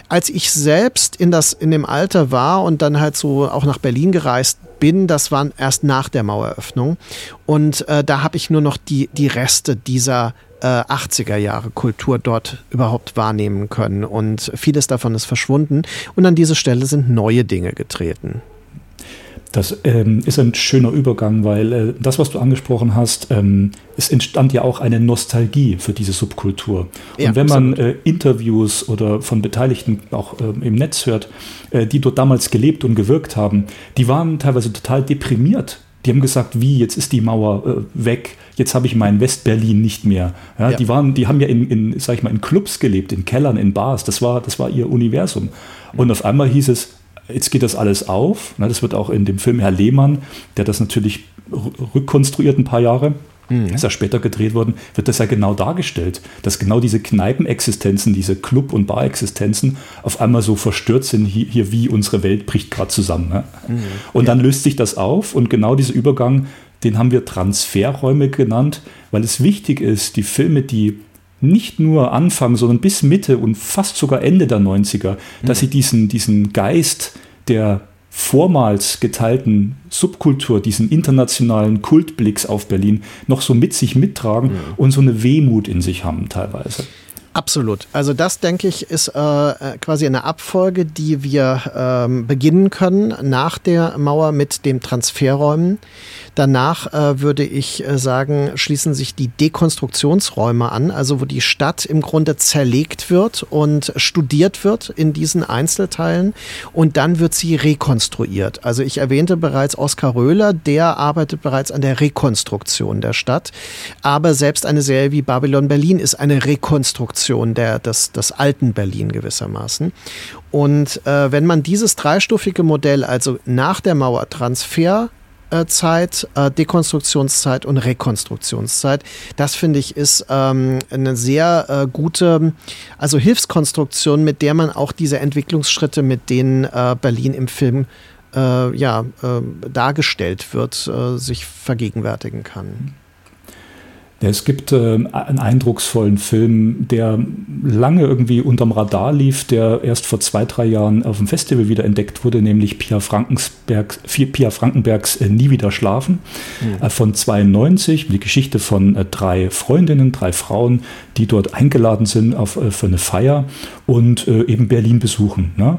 Als ich selbst in, das, in dem Alter war und dann halt so auch nach Berlin gereist bin, das war erst nach der Maueröffnung. Und äh, da habe ich nur noch die, die Reste dieser äh, 80er Jahre Kultur dort überhaupt wahrnehmen können. Und vieles davon ist verschwunden. Und an diese Stelle sind neue Dinge getreten. Das ähm, ist ein schöner Übergang, weil äh, das, was du angesprochen hast, ähm, es entstand ja auch eine Nostalgie für diese Subkultur. Und ja, wenn man äh, Interviews oder von Beteiligten auch äh, im Netz hört, äh, die dort damals gelebt und gewirkt haben, die waren teilweise total deprimiert Die haben gesagt, wie, jetzt ist die Mauer äh, weg, jetzt habe ich mein Westberlin nicht mehr. Ja, ja. Die, waren, die haben ja in, in, sag ich mal, in Clubs gelebt, in Kellern, in Bars, das war, das war ihr Universum. Und auf einmal hieß es, jetzt geht das alles auf. Das wird auch in dem Film Herr Lehmann, der das natürlich rückkonstruiert ein paar Jahre, mhm. ist ja später gedreht worden, wird das ja genau dargestellt, dass genau diese Kneipenexistenzen, diese Club- und Bar-Existenzen auf einmal so verstört sind, hier, hier wie unsere Welt bricht gerade zusammen. Ne? Mhm. Und ja. dann löst sich das auf und genau dieser Übergang, den haben wir Transferräume genannt, weil es wichtig ist, die Filme, die nicht nur Anfang, sondern bis Mitte und fast sogar Ende der 90er, mhm. dass sie diesen, diesen Geist der vormals geteilten Subkultur, diesen internationalen Kultblicks auf Berlin noch so mit sich mittragen mhm. und so eine Wehmut in sich haben teilweise. Absolut. Also das, denke ich, ist äh, quasi eine Abfolge, die wir ähm, beginnen können nach der Mauer mit dem Transferräumen. Danach äh, würde ich äh, sagen, schließen sich die Dekonstruktionsräume an, also wo die Stadt im Grunde zerlegt wird und studiert wird in diesen Einzelteilen und dann wird sie rekonstruiert. Also ich erwähnte bereits Oskar Röhler, der arbeitet bereits an der Rekonstruktion der Stadt, aber selbst eine Serie wie Babylon Berlin ist eine Rekonstruktion der, des, des alten Berlin gewissermaßen. Und äh, wenn man dieses dreistufige Modell, also nach der Mauer Transfer, Zeit, äh, Dekonstruktionszeit und Rekonstruktionszeit. Das finde ich ist ähm, eine sehr äh, gute, also Hilfskonstruktion, mit der man auch diese Entwicklungsschritte, mit denen äh, Berlin im Film äh, ja, äh, dargestellt wird, äh, sich vergegenwärtigen kann. Es gibt äh, einen eindrucksvollen Film, der lange irgendwie unterm Radar lief, der erst vor zwei, drei Jahren auf dem Festival wieder entdeckt wurde, nämlich Pia, Frankensberg, Pia Frankenbergs äh, Nie wieder schlafen mhm. äh, von 92. Die Geschichte von drei Freundinnen, drei Frauen, die dort eingeladen sind auf, für eine Feier und eben Berlin besuchen. Ne?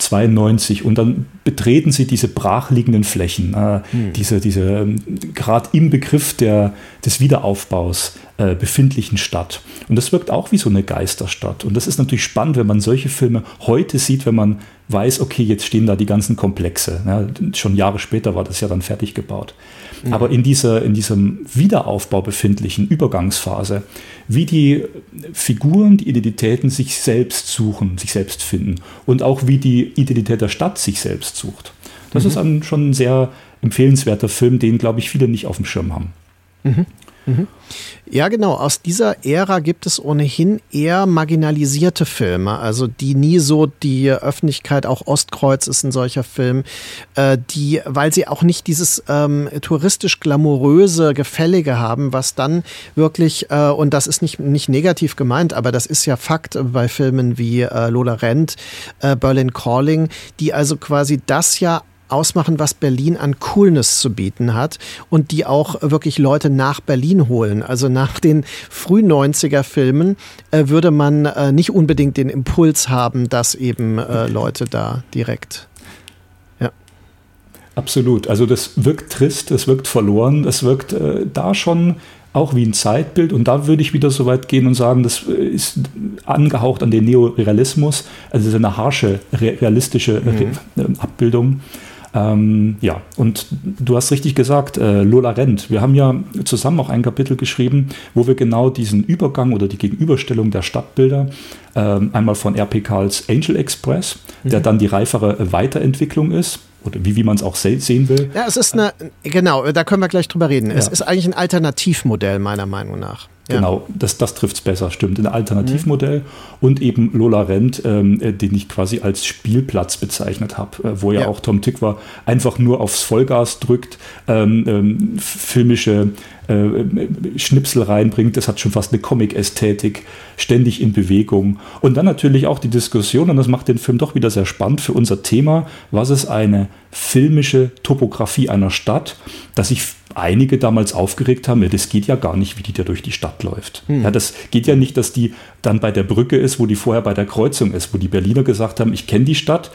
92 und dann betreten sie diese brachliegenden Flächen, äh, hm. diese, diese ähm, gerade im Begriff der, des Wiederaufbaus äh, befindlichen Stadt. Und das wirkt auch wie so eine Geisterstadt. Und das ist natürlich spannend, wenn man solche Filme heute sieht, wenn man weiß, okay, jetzt stehen da die ganzen Komplexe. Ja, schon Jahre später war das ja dann fertig gebaut. Mhm. Aber in dieser, in diesem Wiederaufbau befindlichen Übergangsphase, wie die Figuren, die Identitäten sich selbst suchen, sich selbst finden und auch wie die Identität der Stadt sich selbst sucht. Das mhm. ist ein, schon ein sehr empfehlenswerter Film, den, glaube ich, viele nicht auf dem Schirm haben. Mhm. Mhm. Ja, genau. Aus dieser Ära gibt es ohnehin eher marginalisierte Filme, also die nie so die Öffentlichkeit, auch Ostkreuz ist ein solcher Film, äh, die, weil sie auch nicht dieses ähm, touristisch glamouröse Gefällige haben, was dann wirklich, äh, und das ist nicht, nicht negativ gemeint, aber das ist ja Fakt bei Filmen wie äh, Lola Rent, äh, Berlin Calling, die also quasi das ja ausmachen, was Berlin an Coolness zu bieten hat und die auch wirklich Leute nach Berlin holen. Also nach den frühen 90er Filmen äh, würde man äh, nicht unbedingt den Impuls haben, dass eben äh, Leute da direkt ja. Absolut. Also das wirkt trist, es wirkt verloren, es wirkt äh, da schon auch wie ein Zeitbild. Und da würde ich wieder so weit gehen und sagen, das äh, ist angehaucht an den Neorealismus, also eine harsche, realistische mhm. Abbildung. Ähm, ja, und du hast richtig gesagt, äh, Lola Rent. Wir haben ja zusammen auch ein Kapitel geschrieben, wo wir genau diesen Übergang oder die Gegenüberstellung der Stadtbilder äh, einmal von R.P. Karls Angel Express, mhm. der dann die reifere Weiterentwicklung ist, oder wie, wie man es auch sehen will. Ja, es ist eine, genau, da können wir gleich drüber reden. Ja. Es ist eigentlich ein Alternativmodell, meiner Meinung nach. Genau, das, das trifft es besser, stimmt. Ein Alternativmodell mhm. und eben Lola Rent, ähm, äh, den ich quasi als Spielplatz bezeichnet habe, äh, wo ja, ja, auch Tom Tykwer einfach nur aufs Vollgas drückt, ähm, ähm, filmische äh, Schnipsel reinbringt. Das hat schon fast eine Comic-Ästhetik, ständig in Bewegung. Und dann natürlich auch die Diskussion, und das macht den Film doch wieder sehr spannend für unser Thema, was ist eine filmische Topografie einer Stadt, dass sich einige damals aufgeregt haben, ja, das geht ja gar nicht, wie die da durch die Stadt läuft. Hm. Ja, das geht ja nicht, dass die dann bei der Brücke ist, wo die vorher bei der Kreuzung ist, wo die Berliner gesagt haben, ich kenne die Stadt,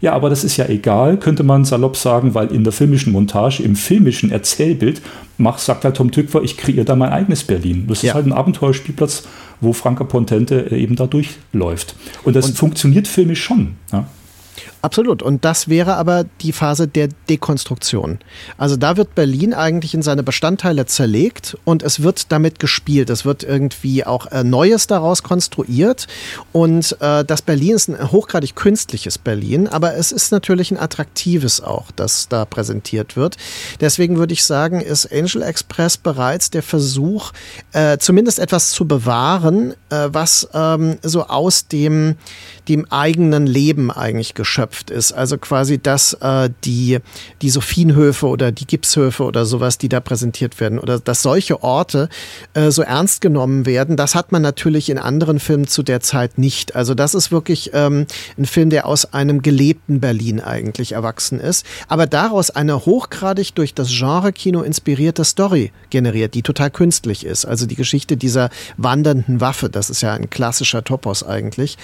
ja, aber das ist ja egal, könnte man salopp sagen, weil in der filmischen Montage, im filmischen Erzählbild, mach, sagt halt Tom Tückwer, ich kreiere da mein eigenes Berlin. Das ja. ist halt ein Abenteuerspielplatz, wo Franka Pontente eben da durchläuft. Und das Und funktioniert filmisch schon. Ja. Absolut. Und das wäre aber die Phase der Dekonstruktion. Also da wird Berlin eigentlich in seine Bestandteile zerlegt und es wird damit gespielt. Es wird irgendwie auch äh, Neues daraus konstruiert. Und äh, das Berlin ist ein hochgradig künstliches Berlin, aber es ist natürlich ein attraktives auch, das da präsentiert wird. Deswegen würde ich sagen, ist Angel Express bereits der Versuch, äh, zumindest etwas zu bewahren, äh, was ähm, so aus dem dem eigenen Leben eigentlich geschöpft ist. Also quasi, dass äh, die, die Sophienhöfe oder die Gipshöfe oder sowas, die da präsentiert werden, oder dass solche Orte äh, so ernst genommen werden, das hat man natürlich in anderen Filmen zu der Zeit nicht. Also das ist wirklich ähm, ein Film, der aus einem gelebten Berlin eigentlich erwachsen ist, aber daraus eine hochgradig durch das Genre-Kino inspirierte Story generiert, die total künstlich ist. Also die Geschichte dieser wandernden Waffe, das ist ja ein klassischer Topos eigentlich.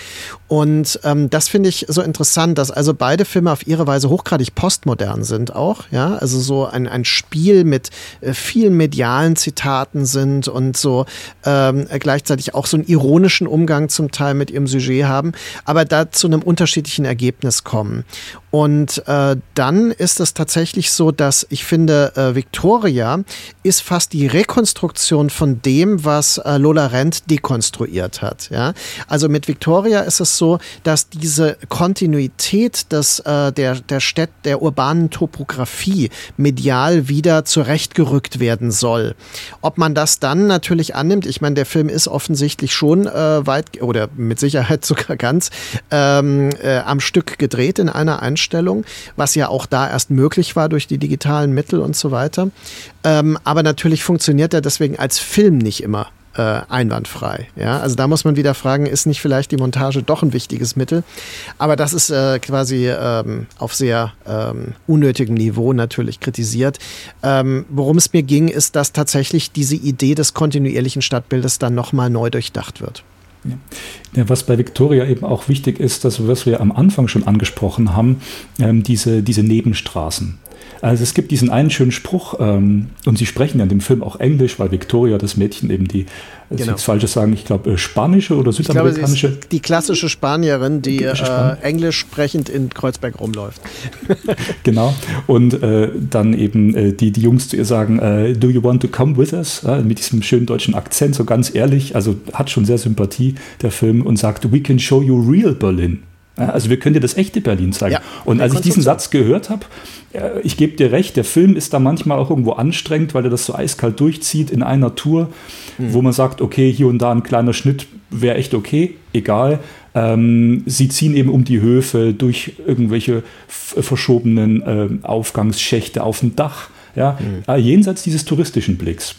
Und und ähm, das finde ich so interessant, dass also beide Filme auf ihre Weise hochgradig postmodern sind auch, ja, also so ein, ein Spiel mit äh, vielen medialen Zitaten sind und so ähm, gleichzeitig auch so einen ironischen Umgang zum Teil mit ihrem Sujet haben, aber da zu einem unterschiedlichen Ergebnis kommen. Und äh, dann ist es tatsächlich so, dass ich finde, äh, Victoria ist fast die Rekonstruktion von dem, was äh, Lola Rent dekonstruiert hat. Ja? Also mit Victoria ist es so, dass diese Kontinuität des, äh, der, der Städt, der urbanen Topografie medial wieder zurechtgerückt werden soll. Ob man das dann natürlich annimmt, ich meine, der Film ist offensichtlich schon äh, weit oder mit Sicherheit sogar ganz ähm, äh, am Stück gedreht in einer Einstellung was ja auch da erst möglich war durch die digitalen Mittel und so weiter. Ähm, aber natürlich funktioniert er deswegen als Film nicht immer äh, einwandfrei. Ja, also da muss man wieder fragen, ist nicht vielleicht die Montage doch ein wichtiges Mittel? Aber das ist äh, quasi ähm, auf sehr ähm, unnötigem Niveau natürlich kritisiert. Ähm, worum es mir ging, ist, dass tatsächlich diese Idee des kontinuierlichen Stadtbildes dann nochmal neu durchdacht wird. Ja, was bei Victoria eben auch wichtig ist, dass was wir am Anfang schon angesprochen haben, ähm, diese, diese Nebenstraßen. Also es gibt diesen einen schönen Spruch, ähm, und sie sprechen ja in dem Film auch Englisch, weil Victoria, das Mädchen, eben die, genau. ich nichts Falsches sagen, ich glaube, äh, spanische oder südamerikanische. Glaube, die klassische Spanierin, die äh, englisch sprechend in Kreuzberg rumläuft. genau. Und äh, dann eben äh, die, die Jungs zu ihr sagen, äh, do you want to come with us? Ja, mit diesem schönen deutschen Akzent, so ganz ehrlich, also hat schon sehr Sympathie, der Film, und sagt, we can show you real Berlin. Also wir können dir das echte Berlin zeigen. Ja, und als ich diesen Satz gehört habe, ich gebe dir recht, der Film ist da manchmal auch irgendwo anstrengend, weil er das so eiskalt durchzieht in einer Tour, mhm. wo man sagt, okay, hier und da ein kleiner Schnitt wäre echt okay, egal. Ähm, sie ziehen eben um die Höfe durch irgendwelche verschobenen äh, Aufgangsschächte auf dem Dach, ja, mhm. äh, jenseits dieses touristischen Blicks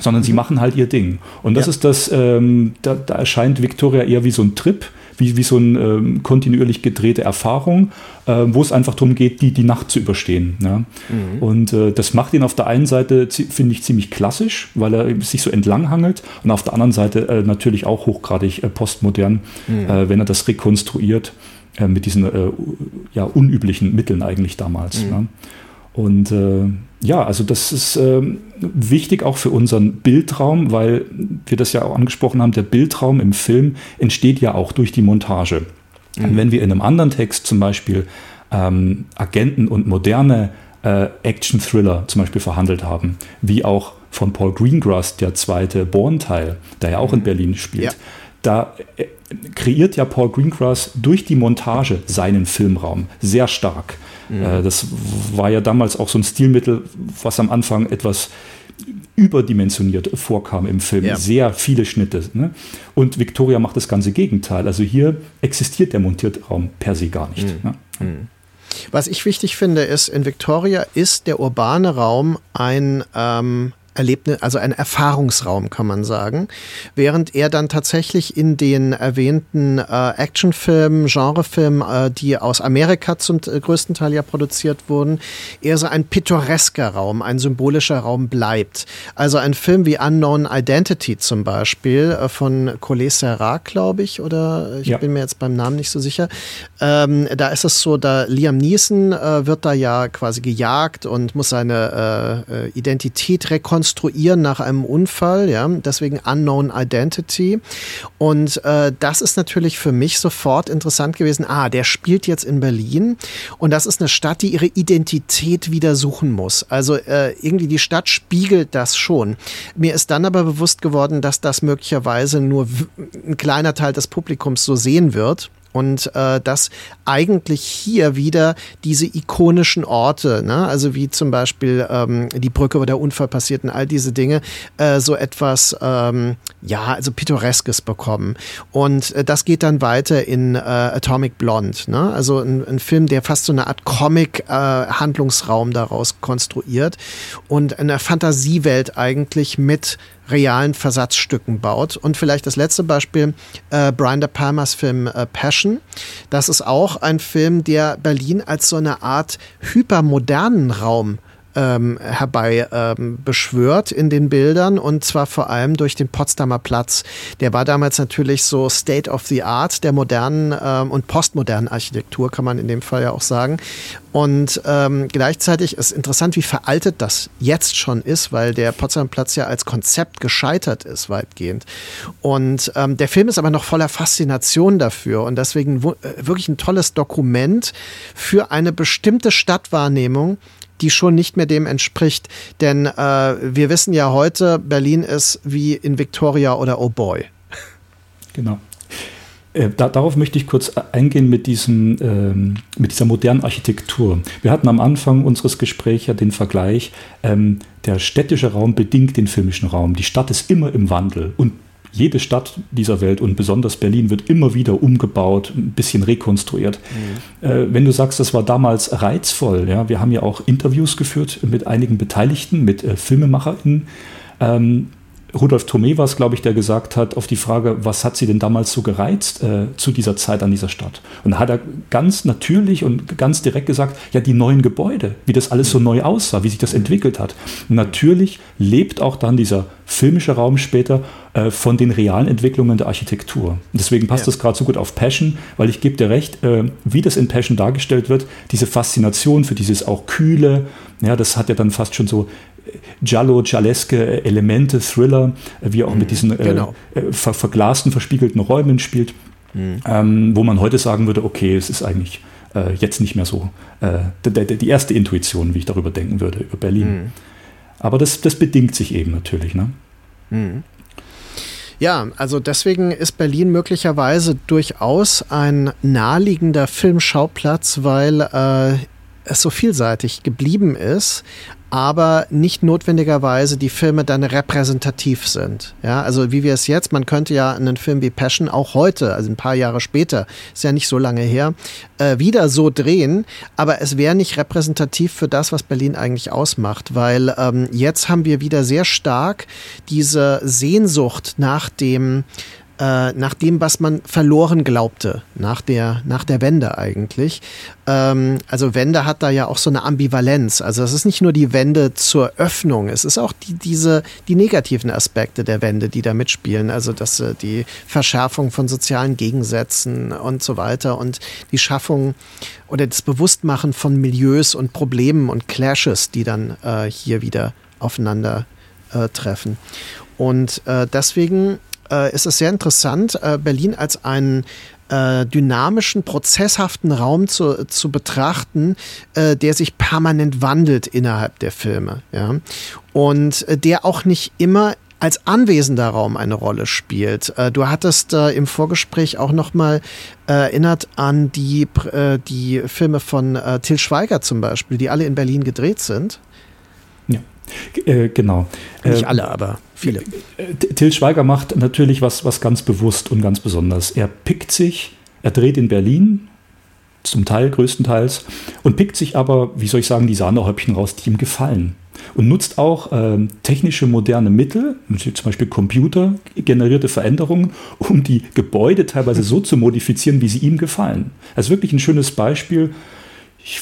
sondern sie mhm. machen halt ihr Ding. Und das ja. ist das, ähm, da, da, erscheint Victoria eher wie so ein Trip, wie, wie so eine ähm, kontinuierlich gedrehte Erfahrung, äh, wo es einfach darum geht, die, die Nacht zu überstehen. Ja? Mhm. Und äh, das macht ihn auf der einen Seite, finde ich, ziemlich klassisch, weil er sich so entlanghangelt und auf der anderen Seite äh, natürlich auch hochgradig äh, postmodern, mhm. Äh, wenn er das rekonstruiert äh, mit diesen ja, unüblichen Mitteln eigentlich damals. Mhm. Ja? Und äh, ja, also das ist äh, wichtig auch für unseren Bildraum, weil wir das ja auch angesprochen haben, der Bildraum im Film entsteht ja auch durch die Montage. Mhm. Und wenn wir in einem anderen Text zum Beispiel ähm, Agenten und moderne äh, Action-Thriller zum Beispiel verhandelt haben, wie auch von Paul Greengrass, der zweite Born-Teil, der ja auch mhm. in Berlin spielt, ja. da äh, kreiert ja Paul Greengrass durch die Montage seinen Filmraum sehr stark. Mhm. das war ja damals auch so ein Stilmittel, was am Anfang etwas überdimensioniert vorkam im Film. Ja. Sehr viele Schnitte. Ne? Und Victoria macht das ganze Gegenteil. Also hier existiert der Montiertraum per se gar nicht. Mhm. Ne? Mhm. Was ich wichtig finde, ist, in Victoria ist der urbane Raum ein ähm, Erlebnis, also ein Erfahrungsraum, kann man sagen. Während er dann tatsächlich in den erwähnten äh, Actionfilmen, Genrefilmen, äh, die aus Amerika zum äh, größten Teil ja produziert wurden, eher so ein pittoresker Raum, ein symbolischer Raum bleibt. Also ein Film wie Unknown Identity zum Beispiel äh, von Collet Serrat, glaube ich, oder ich ja. bin mir jetzt beim Namen nicht so sicher. Ähm, da ist es so, da Liam Neeson äh, wird da ja quasi gejagt und muss seine äh, Identität rekonstruieren rekonstruieren nach einem Unfall, ja, deswegen Unknown Identity. Und äh, das ist natürlich für mich sofort interessant gewesen. Ah, der spielt jetzt in Berlin und das ist eine Stadt, die ihre Identität wieder suchen muss. Also äh, irgendwie die Stadt spiegelt das schon. Mir ist dann aber bewusst geworden, dass das möglicherweise nur ein kleiner Teil des Publikums so sehen wird und äh, dass eigentlich hier wieder diese ikonischen Orte, ne, also wie zum Beispiel ähm, die Brücke, wo der Unfall passiert und all diese Dinge, äh, so etwas, ähm, ja, also pittoreskes bekommen. Und äh, das geht dann weiter in äh, Atomic Blonde, ne? also ein, ein Film, der fast so eine Art Comic-Handlungsraum äh, daraus konstruiert und eine Fantasiewelt eigentlich mit realen Versatzstücken baut. Und vielleicht das letzte Beispiel, äh, Brian De Palmas Film äh, Passion. Das ist auch ein Film, der Berlin als so eine Art hypermodernen Raum ähm, herbei ähm, beschwört in den Bildern und zwar vor allem durch den Potsdamer Platz. Der war damals natürlich so State of the Art der modernen ähm, und postmodernen Architektur, kann man in dem Fall ja auch sagen. Und ähm, gleichzeitig ist interessant, wie veraltet das jetzt schon ist, weil der Potsdamer Platz ja als Konzept gescheitert ist, weitgehend. Und ähm, der Film ist aber noch voller Faszination dafür und deswegen äh, wirklich ein tolles Dokument für eine bestimmte Stadtwahrnehmung, die schon nicht mehr dem entspricht. Denn äh, wir wissen ja heute, Berlin ist wie in Victoria oder Oh Boy. Genau. Äh, da, darauf möchte ich kurz eingehen mit, diesem, ähm, mit dieser modernen Architektur. Wir hatten am Anfang unseres Gesprächs ja den Vergleich, ähm, der städtische Raum bedingt den filmischen Raum. Die Stadt ist immer im Wandel und jede Stadt dieser Welt und besonders Berlin wird immer wieder umgebaut, ein bisschen rekonstruiert. Mhm. Äh, wenn du sagst, das war damals reizvoll, ja, wir haben ja auch Interviews geführt mit einigen Beteiligten, mit äh, FilmemacherInnen. Ähm, Rudolf Thomé war es, glaube ich, der gesagt hat, auf die Frage, was hat sie denn damals so gereizt äh, zu dieser Zeit an dieser Stadt? Und da hat er ganz natürlich und ganz direkt gesagt, ja, die neuen Gebäude, wie das alles so neu aussah, wie sich das entwickelt hat. Und natürlich lebt auch dann dieser filmische Raum später äh, von den realen Entwicklungen der Architektur. Und deswegen passt ja. das gerade so gut auf Passion, weil ich gebe dir recht, äh, wie das in Passion dargestellt wird, diese Faszination für dieses auch kühle, ja, das hat ja dann fast schon so Giallo, Gialleske Elemente, Thriller, wie er auch mhm, mit diesen äh, genau. äh, ver verglasten, verspiegelten Räumen spielt, mhm. ähm, wo man heute sagen würde, okay, es ist eigentlich äh, jetzt nicht mehr so äh, die, die, erste Intuition, wie ich darüber denken würde, über Berlin. Mhm. Aber das, das bedingt sich eben natürlich. Ne? Mhm. Ja, also deswegen ist Berlin möglicherweise durchaus ein naheliegender Filmschauplatz, weil äh, es so vielseitig geblieben ist, aber nicht notwendigerweise die Filme dann repräsentativ sind. Ja, also wie wir es jetzt, man könnte ja einen Film wie Passion auch heute, also ein paar Jahre später, ist ja nicht so lange her, äh, wieder so drehen, aber es wäre nicht repräsentativ für das, was Berlin eigentlich ausmacht, weil ähm, jetzt haben wir wieder sehr stark diese Sehnsucht nach dem äh, nach dem, was man verloren glaubte, nach der, nach der Wende eigentlich. Ähm, also Wende hat da ja auch so eine Ambivalenz. Also es ist nicht nur die Wende zur Öffnung, es ist auch die, diese, die negativen Aspekte der Wende, die da mitspielen. Also dass äh, die Verschärfung von sozialen Gegensätzen und so weiter und die Schaffung oder das Bewusstmachen von Milieus und Problemen und Clashes, die dann äh, hier wieder aufeinander äh, treffen. Und äh, deswegen äh, ist es sehr interessant, äh, Berlin als einen äh, dynamischen, prozesshaften Raum zu, zu betrachten, äh, der sich permanent wandelt innerhalb der Filme. Ja? Und äh, der auch nicht immer als anwesender Raum eine Rolle spielt. Äh, du hattest im Vorgespräch auch nochmal erinnert an die, die Filme von Till Schweiger zum Beispiel, die alle in Berlin gedreht sind. Ja, genau. Nicht alle, aber viele. Äh, Till Schweiger macht natürlich was, was ganz bewusst und ganz besonders. Er pickt sich, er dreht in Berlin, zum Teil größtenteils, und pickt sich aber, wie soll ich sagen, die Sahnehäubchen raus, die ihm gefallen. Und nutzt auch äh, technische moderne Mittel, zum Beispiel computergenerierte Veränderungen, um die Gebäude teilweise so zu modifizieren, wie sie ihm gefallen. Das ist wirklich ein schönes Beispiel. Ich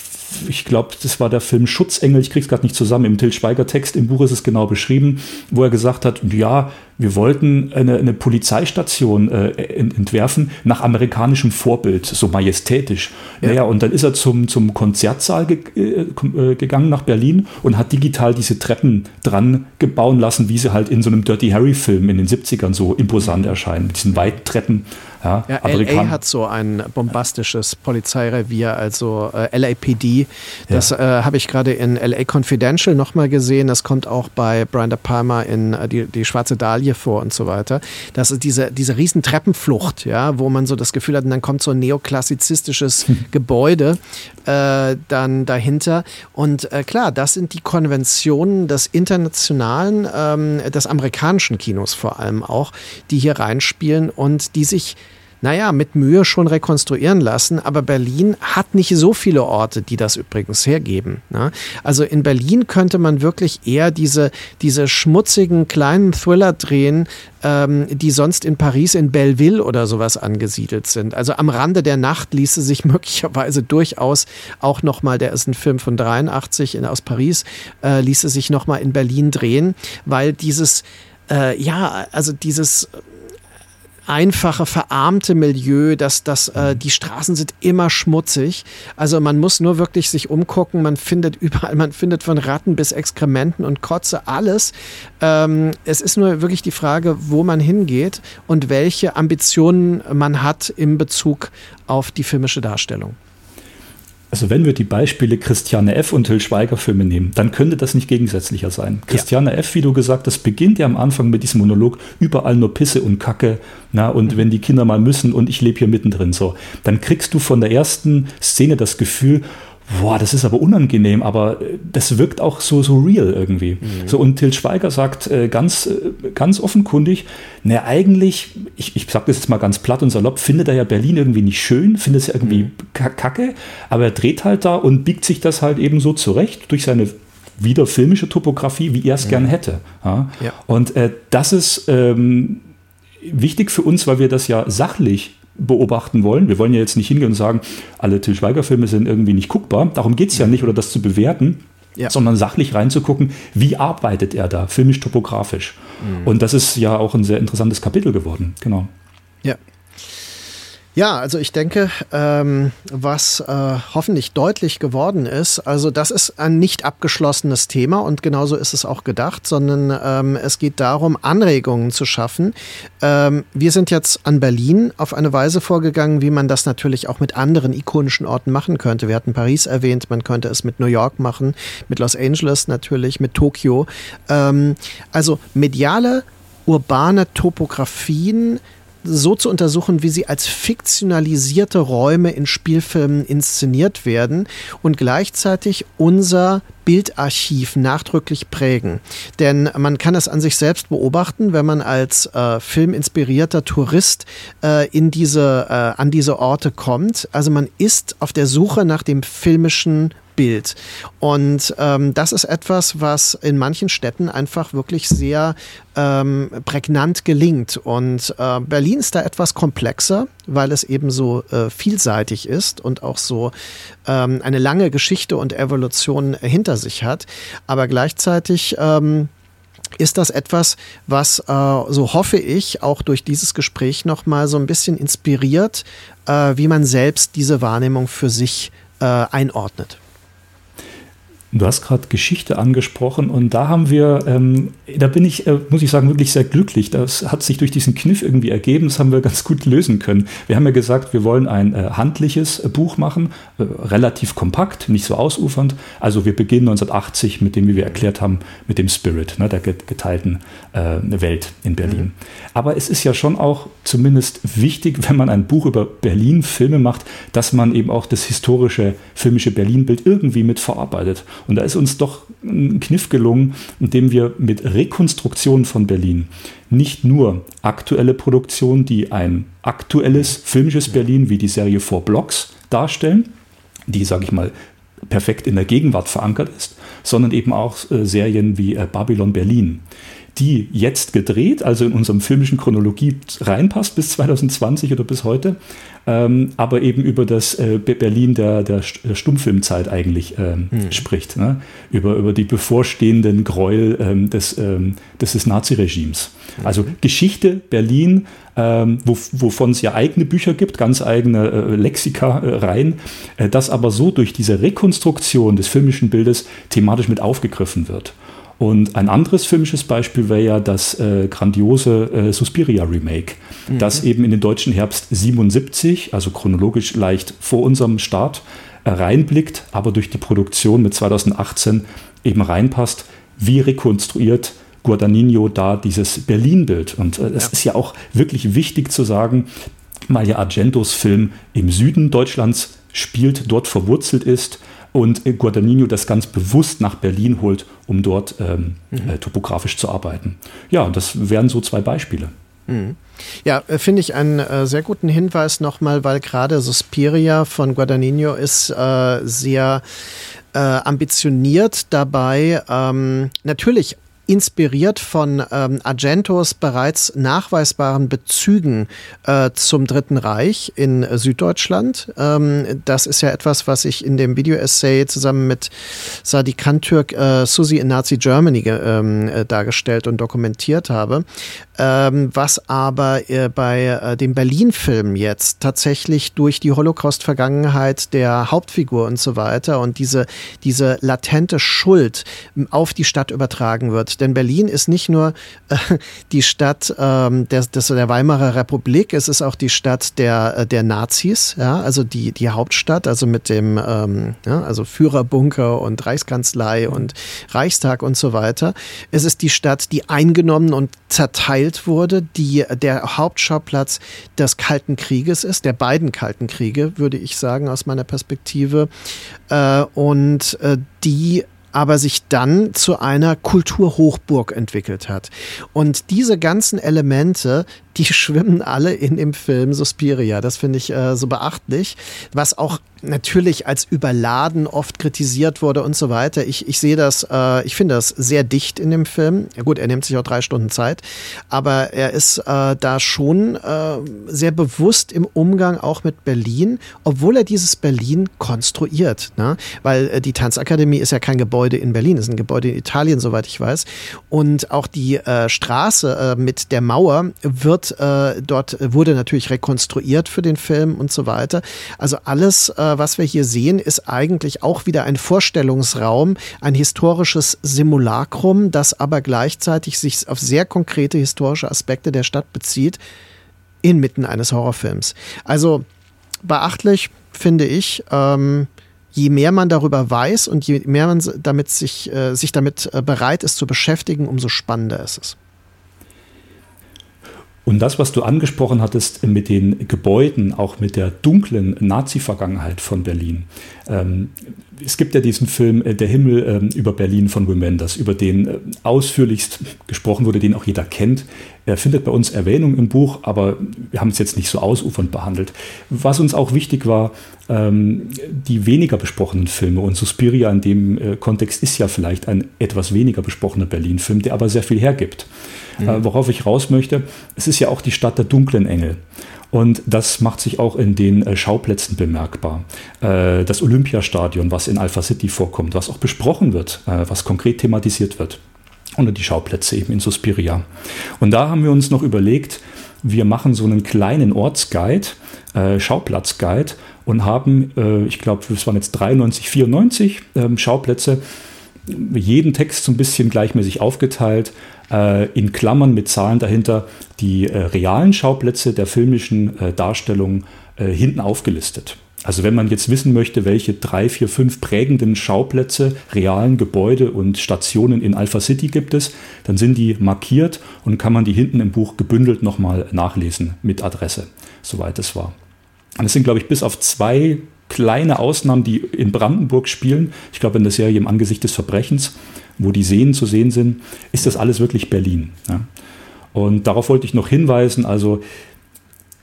ich glaube, das war der Film Schutzengel, ich krieg's gerade nicht zusammen, im Till Schweiger Text im Buch ist es genau beschrieben, wo er gesagt hat, ja, wir wollten eine, eine Polizeistation äh, entwerfen nach amerikanischem Vorbild, so majestätisch. Ja. Naja, und dann ist er zum, zum Konzertsaal ge äh, äh gegangen nach Berlin und hat digital diese Treppen dran gebauen lassen, wie sie halt in so einem Dirty Harry-Film in den 70ern so imposant erscheinen, mit diesen weiten Treppen. Ja, ja LA hat so ein bombastisches Polizeirevier, also äh, LAPD. Das ja. äh, habe ich gerade in LA Confidential nochmal gesehen. Das kommt auch bei Brian De Palma in äh, die, die Schwarze Dahlie vor und so weiter. Das ist diese, diese riesen Treppenflucht, ja, wo man so das Gefühl hat, und dann kommt so ein neoklassizistisches. Gebäude äh, dann dahinter. Und äh, klar, das sind die Konventionen des internationalen, ähm, des amerikanischen Kinos vor allem auch, die hier reinspielen und die sich naja, mit Mühe schon rekonstruieren lassen. Aber Berlin hat nicht so viele Orte, die das übrigens hergeben. Ne? Also in Berlin könnte man wirklich eher diese, diese schmutzigen kleinen Thriller drehen, ähm, die sonst in Paris in Belleville oder sowas angesiedelt sind. Also am Rande der Nacht ließe sich möglicherweise durchaus auch nochmal, der ist ein Film von 83 in, aus Paris, äh, ließe sich nochmal in Berlin drehen, weil dieses äh, ja, also dieses einfache, verarmte Milieu, dass das, äh, mhm. die Straßen sind immer schmutzig. Also man muss nur wirklich sich umgucken. Man findet überall, man findet von Ratten bis Exkrementen und Kotze alles. Ähm, es ist nur wirklich die Frage, wo man hingeht und welche Ambitionen man hat in Bezug auf die filmische Darstellung. Also wenn wir die Beispiele Christiane F. und Till Schweiger Filme nehmen, dann könnte das nicht gegensätzlicher sein. Christiane ja. F., wie du gesagt hast, beginnt ja am Anfang mit diesem Monolog, überall nur Pisse und Kacke, na, und mhm. wenn die Kinder mal müssen und ich lebe hier mittendrin so, dann kriegst du von der ersten Szene das Gefühl, boah, das ist aber unangenehm, aber äh, das wirkt auch so, so real irgendwie. Mhm. So, und Till Schweiger sagt äh, ganz, äh, ganz offenkundig, ne, eigentlich, ich, ich sag das jetzt mal ganz platt und salopp, findet er ja Berlin irgendwie nicht schön, findet es ja irgendwie mhm. kacke, aber er dreht halt da und biegt sich das halt eben so zurecht durch seine wieder filmische Topografie, wie er es mhm. gern hätte. Ja? Ja. Und äh, das ist ähm, wichtig für uns, weil wir das ja sachlich beobachten wollen. Wir wollen ja jetzt nicht hingehen und sagen, alle Til Schweiger-Filme sind irgendwie nicht guckbar. Darum geht es ja nicht, oder das zu bewerten. Ja. sondern sachlich reinzugucken, wie arbeitet er da, filmisch-topografisch. Mhm. Und das ist ja auch ein sehr interessantes Kapitel geworden. Genau. Ja, ja, also ich denke, ähm, was äh, hoffentlich deutlich geworden ist, also das ist ein nicht abgeschlossenes Thema und genauso ist es auch gedacht, sondern ähm, es geht darum, Anregungen zu schaffen. Ähm, wir sind jetzt an Berlin auf eine Weise vorgegangen, wie man das natürlich auch mit anderen ikonischen Orten machen könnte. Wir hatten Paris erwähnt, man könnte es mit New York machen, mit Los Angeles natürlich, mit Tokio. Ähm, also mediale, urbane Topografien, so zu untersuchen, wie sie als fiktionalisierte Räume in Spielfilmen inszeniert werden und gleichzeitig unser Bildarchiv nachdrücklich prägen. Denn man kann es an sich selbst beobachten, wenn man als äh, filminspirierter Tourist äh, in diese, äh, an diese Orte kommt. Also man ist auf der Suche nach dem filmischen Bild. Und ähm, das ist etwas, was in manchen Städten einfach wirklich sehr ähm, prägnant gelingt. Und äh, Berlin ist da etwas komplexer, weil es eben so äh, vielseitig ist und auch so ähm, eine lange Geschichte und Evolution hinter sich hat. Aber gleichzeitig ähm, ist das etwas, was, äh, so hoffe ich, auch durch dieses Gespräch nochmal so ein bisschen inspiriert, äh, wie man selbst diese Wahrnehmung für sich äh, einordnet. Du hast gerade Geschichte angesprochen und da haben wir, ähm, da bin ich, äh, muss ich sagen, wirklich sehr glücklich. Das hat sich durch diesen Kniff irgendwie ergeben, das haben wir ganz gut lösen können. Wir haben ja gesagt, wir wollen ein äh, handliches äh, Buch machen, äh, relativ kompakt, nicht so ausufernd. Also wir beginnen 1980 mit dem, wie wir erklärt haben, mit dem Spirit, ne, der geteilten äh, Welt in Berlin. Mhm. Aber es ist ja schon auch zumindest wichtig, wenn man ein Buch über Berlin-Filme macht, dass man eben auch das historische filmische Berlin-Bild irgendwie mit verarbeitet. Und da ist uns doch ein Kniff gelungen, indem wir mit Rekonstruktionen von Berlin nicht nur aktuelle Produktionen, die ein aktuelles filmisches Berlin wie die Serie Four Blocks darstellen, die, sage ich mal, perfekt in der Gegenwart verankert ist, sondern eben auch äh, Serien wie äh, Babylon Berlin, die jetzt gedreht, also in unserem filmischen Chronologie reinpasst bis 2020 oder bis heute, ähm, aber eben über das äh, Berlin der, der Stummfilmzeit eigentlich ähm, hm. spricht, ne? über, über die bevorstehenden Gräuel ähm, des, ähm, des, des Naziregimes. Mhm. Also Geschichte Berlin, ähm, wo, wovon es ja eigene Bücher gibt, ganz eigene äh, Lexika-Reihen, äh, das aber so durch diese Rekonstruktion des filmischen Bildes thematisch mit aufgegriffen wird. Und ein anderes filmisches Beispiel wäre ja das äh, grandiose äh, Suspiria Remake, mhm. das eben in den deutschen Herbst 77, also chronologisch leicht vor unserem Start, äh, reinblickt, aber durch die Produktion mit 2018 eben reinpasst, wie rekonstruiert Guadagnino da dieses Berlin-Bild. Und äh, es ja. ist ja auch wirklich wichtig zu sagen, weil ja Argentos Film im Süden Deutschlands spielt, dort verwurzelt ist und Guadagnino das ganz bewusst nach Berlin holt, um dort ähm, mhm. äh, topografisch zu arbeiten. Ja, das wären so zwei Beispiele. Mhm. Ja, äh, finde ich einen äh, sehr guten Hinweis nochmal, weil gerade Suspiria von Guadagnino ist äh, sehr äh, ambitioniert dabei. Ähm, natürlich inspiriert von ähm, Argentos bereits nachweisbaren Bezügen äh, zum Dritten Reich in äh, Süddeutschland. Ähm, das ist ja etwas, was ich in dem Video-Essay zusammen mit Sadi Kantürk äh, Susi in Nazi Germany ähm, äh, dargestellt und dokumentiert habe. Ähm, was aber äh, bei dem Berlin-Film jetzt tatsächlich durch die Holocaust-Vergangenheit der Hauptfigur und so weiter und diese, diese latente Schuld auf die Stadt übertragen wird denn Berlin ist nicht nur äh, die Stadt ähm, der, des, der Weimarer Republik, es ist auch die Stadt der, äh, der Nazis, ja, also die, die Hauptstadt, also mit dem ähm, ja, also Führerbunker und Reichskanzlei und Reichstag und so weiter. Es ist die Stadt, die eingenommen und zerteilt wurde, die der Hauptschauplatz des Kalten Krieges ist, der beiden Kalten Kriege, würde ich sagen, aus meiner Perspektive. Äh, und äh, die aber sich dann zu einer Kulturhochburg entwickelt hat. Und diese ganzen Elemente, die schwimmen alle in dem Film Suspiria. Das finde ich äh, so beachtlich, was auch natürlich als überladen oft kritisiert wurde und so weiter. Ich, ich sehe das, äh, ich finde das sehr dicht in dem Film. Ja gut, er nimmt sich auch drei Stunden Zeit, aber er ist äh, da schon äh, sehr bewusst im Umgang auch mit Berlin, obwohl er dieses Berlin konstruiert. Ne? Weil äh, die Tanzakademie ist ja kein Gebäude in Berlin, ist ein Gebäude in Italien, soweit ich weiß. Und auch die äh, Straße mit der Mauer wird dort, äh, dort wurde natürlich rekonstruiert für den Film und so weiter. Also alles, äh, was wir hier sehen, ist eigentlich auch wieder ein Vorstellungsraum, ein historisches Simulacrum, das aber gleichzeitig sich auf sehr konkrete historische Aspekte der Stadt bezieht, inmitten eines Horrorfilms. Also beachtlich, finde ich. Ähm, je mehr man darüber weiß und je mehr man damit sich, äh, sich damit äh, bereit ist zu beschäftigen, umso spannender ist es. Und das, was du angesprochen hattest mit den Gebäuden, auch mit der dunklen Nazi-Vergangenheit von Berlin. Ähm, es gibt ja diesen Film äh, Der Himmel ähm, über Berlin von Wim Wenders, über den äh, ausführlichst gesprochen wurde, den auch jeder kennt. Er findet bei uns Erwähnung im Buch, aber wir haben es jetzt nicht so ausufernd behandelt. Was uns auch wichtig war, ähm, die weniger besprochenen Filme. Und Suspiria in dem äh, Kontext ist ja vielleicht ein etwas weniger besprochener Berlin-Film, der aber sehr viel hergibt. Mhm. Äh, worauf ich raus möchte, es ist ja auch die Stadt der dunklen Engel. Und das macht sich auch in den äh, Schauplätzen bemerkbar. Äh, das Olympiastadion, was in Alpha City vorkommt, was auch besprochen wird, äh, was konkret thematisiert wird. Und die Schauplätze eben in Suspiria. Und da haben wir uns noch überlegt, wir machen so einen kleinen Ortsguide, Schauplatzguide und haben, ich glaube, es waren jetzt 93, 94 äh, Schauplätze, jeden Text so ein bisschen gleichmäßig aufgeteilt, äh, in Klammern mit Zahlen dahinter die äh, realen Schauplätze der filmischen äh, Darstellung äh, hinten aufgelistet. Also wenn man jetzt wissen möchte, welche drei, vier, fünf prägenden Schauplätze, realen Gebäude und Stationen in Alpha City gibt es, dann sind die markiert und kann man die hinten im Buch gebündelt nochmal nachlesen mit Adresse, soweit es war. Und es sind, glaube ich, bis auf zwei kleine Ausnahmen, die in Brandenburg spielen. Ich glaube, in der Serie im Angesicht des Verbrechens wo die Seen zu sehen sind, ist das alles wirklich Berlin. Ja. Und darauf wollte ich noch hinweisen, also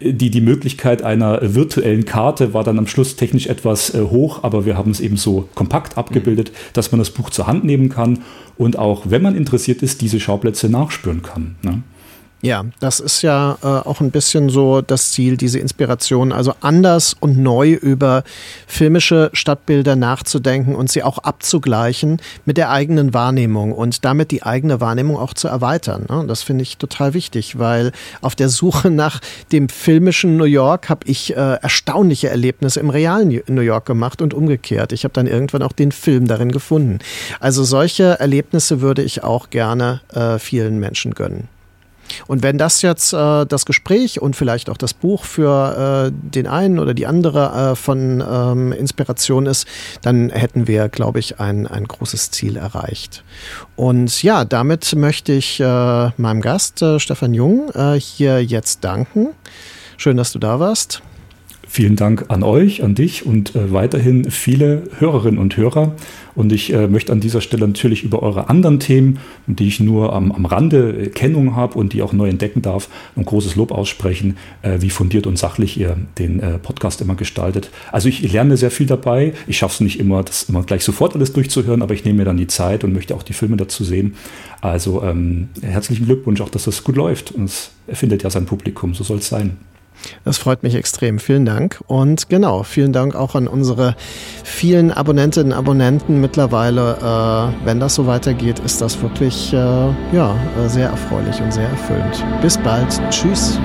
die, die Möglichkeit einer virtuellen Karte war dann am Schluss technisch etwas äh, hoch, aber wir haben es eben so kompakt abgebildet, mhm. dass man das Buch zur Hand nehmen kann und auch, wenn man interessiert ist, diese Schauplätze nachspüren kann. Ne? Ja, das ist ja äh, auch ein bisschen so das Ziel, diese Inspiration, also anders und neu über filmische Stadtbilder nachzudenken und sie auch abzugleichen mit der eigenen Wahrnehmung und damit die eigene Wahrnehmung auch zu erweitern. Ne? Das finde ich total wichtig, weil auf der Suche nach dem filmischen New York habe ich äh, erstaunliche Erlebnisse im realen New York gemacht und umgekehrt. Ich habe dann irgendwann auch den Film darin gefunden. Also solche Erlebnisse würde ich auch gerne äh, vielen Menschen gönnen. Und wenn das jetzt äh, das Gespräch und vielleicht auch das Buch für äh, den einen oder die andere äh, von ähm, Inspiration ist, dann hätten wir, glaube ich, ein, ein großes Ziel erreicht. Und ja, damit möchte ich äh, meinem Gast äh, Stefan Jung äh, hier jetzt danken. Schön, dass du da warst. Vielen Dank an euch, an dich und weiterhin viele Hörerinnen und Hörer. Und ich äh, möchte an dieser Stelle natürlich über eure anderen Themen, die ich nur am, am Rande äh, Kennung habe und die auch neu entdecken darf, ein großes Lob aussprechen, äh, wie fundiert und sachlich ihr den äh, Podcast immer gestaltet. Also ich lerne sehr viel dabei. Ich schaffe es nicht immer, das immer gleich sofort alles durchzuhören, aber ich nehme mir dann die Zeit und möchte auch die Filme dazu sehen. Also ähm, herzlichen Glückwunsch auch, dass das gut läuft. Und es erfindet ja sein Publikum, so soll es sein. Das freut mich extrem. Vielen Dank. Und genau, vielen Dank auch an unsere vielen Abonnentinnen und Abonnenten mittlerweile. Äh, wenn das so weitergeht, ist das wirklich äh, ja, äh, sehr erfreulich und sehr erfüllend. Bis bald. Tschüss.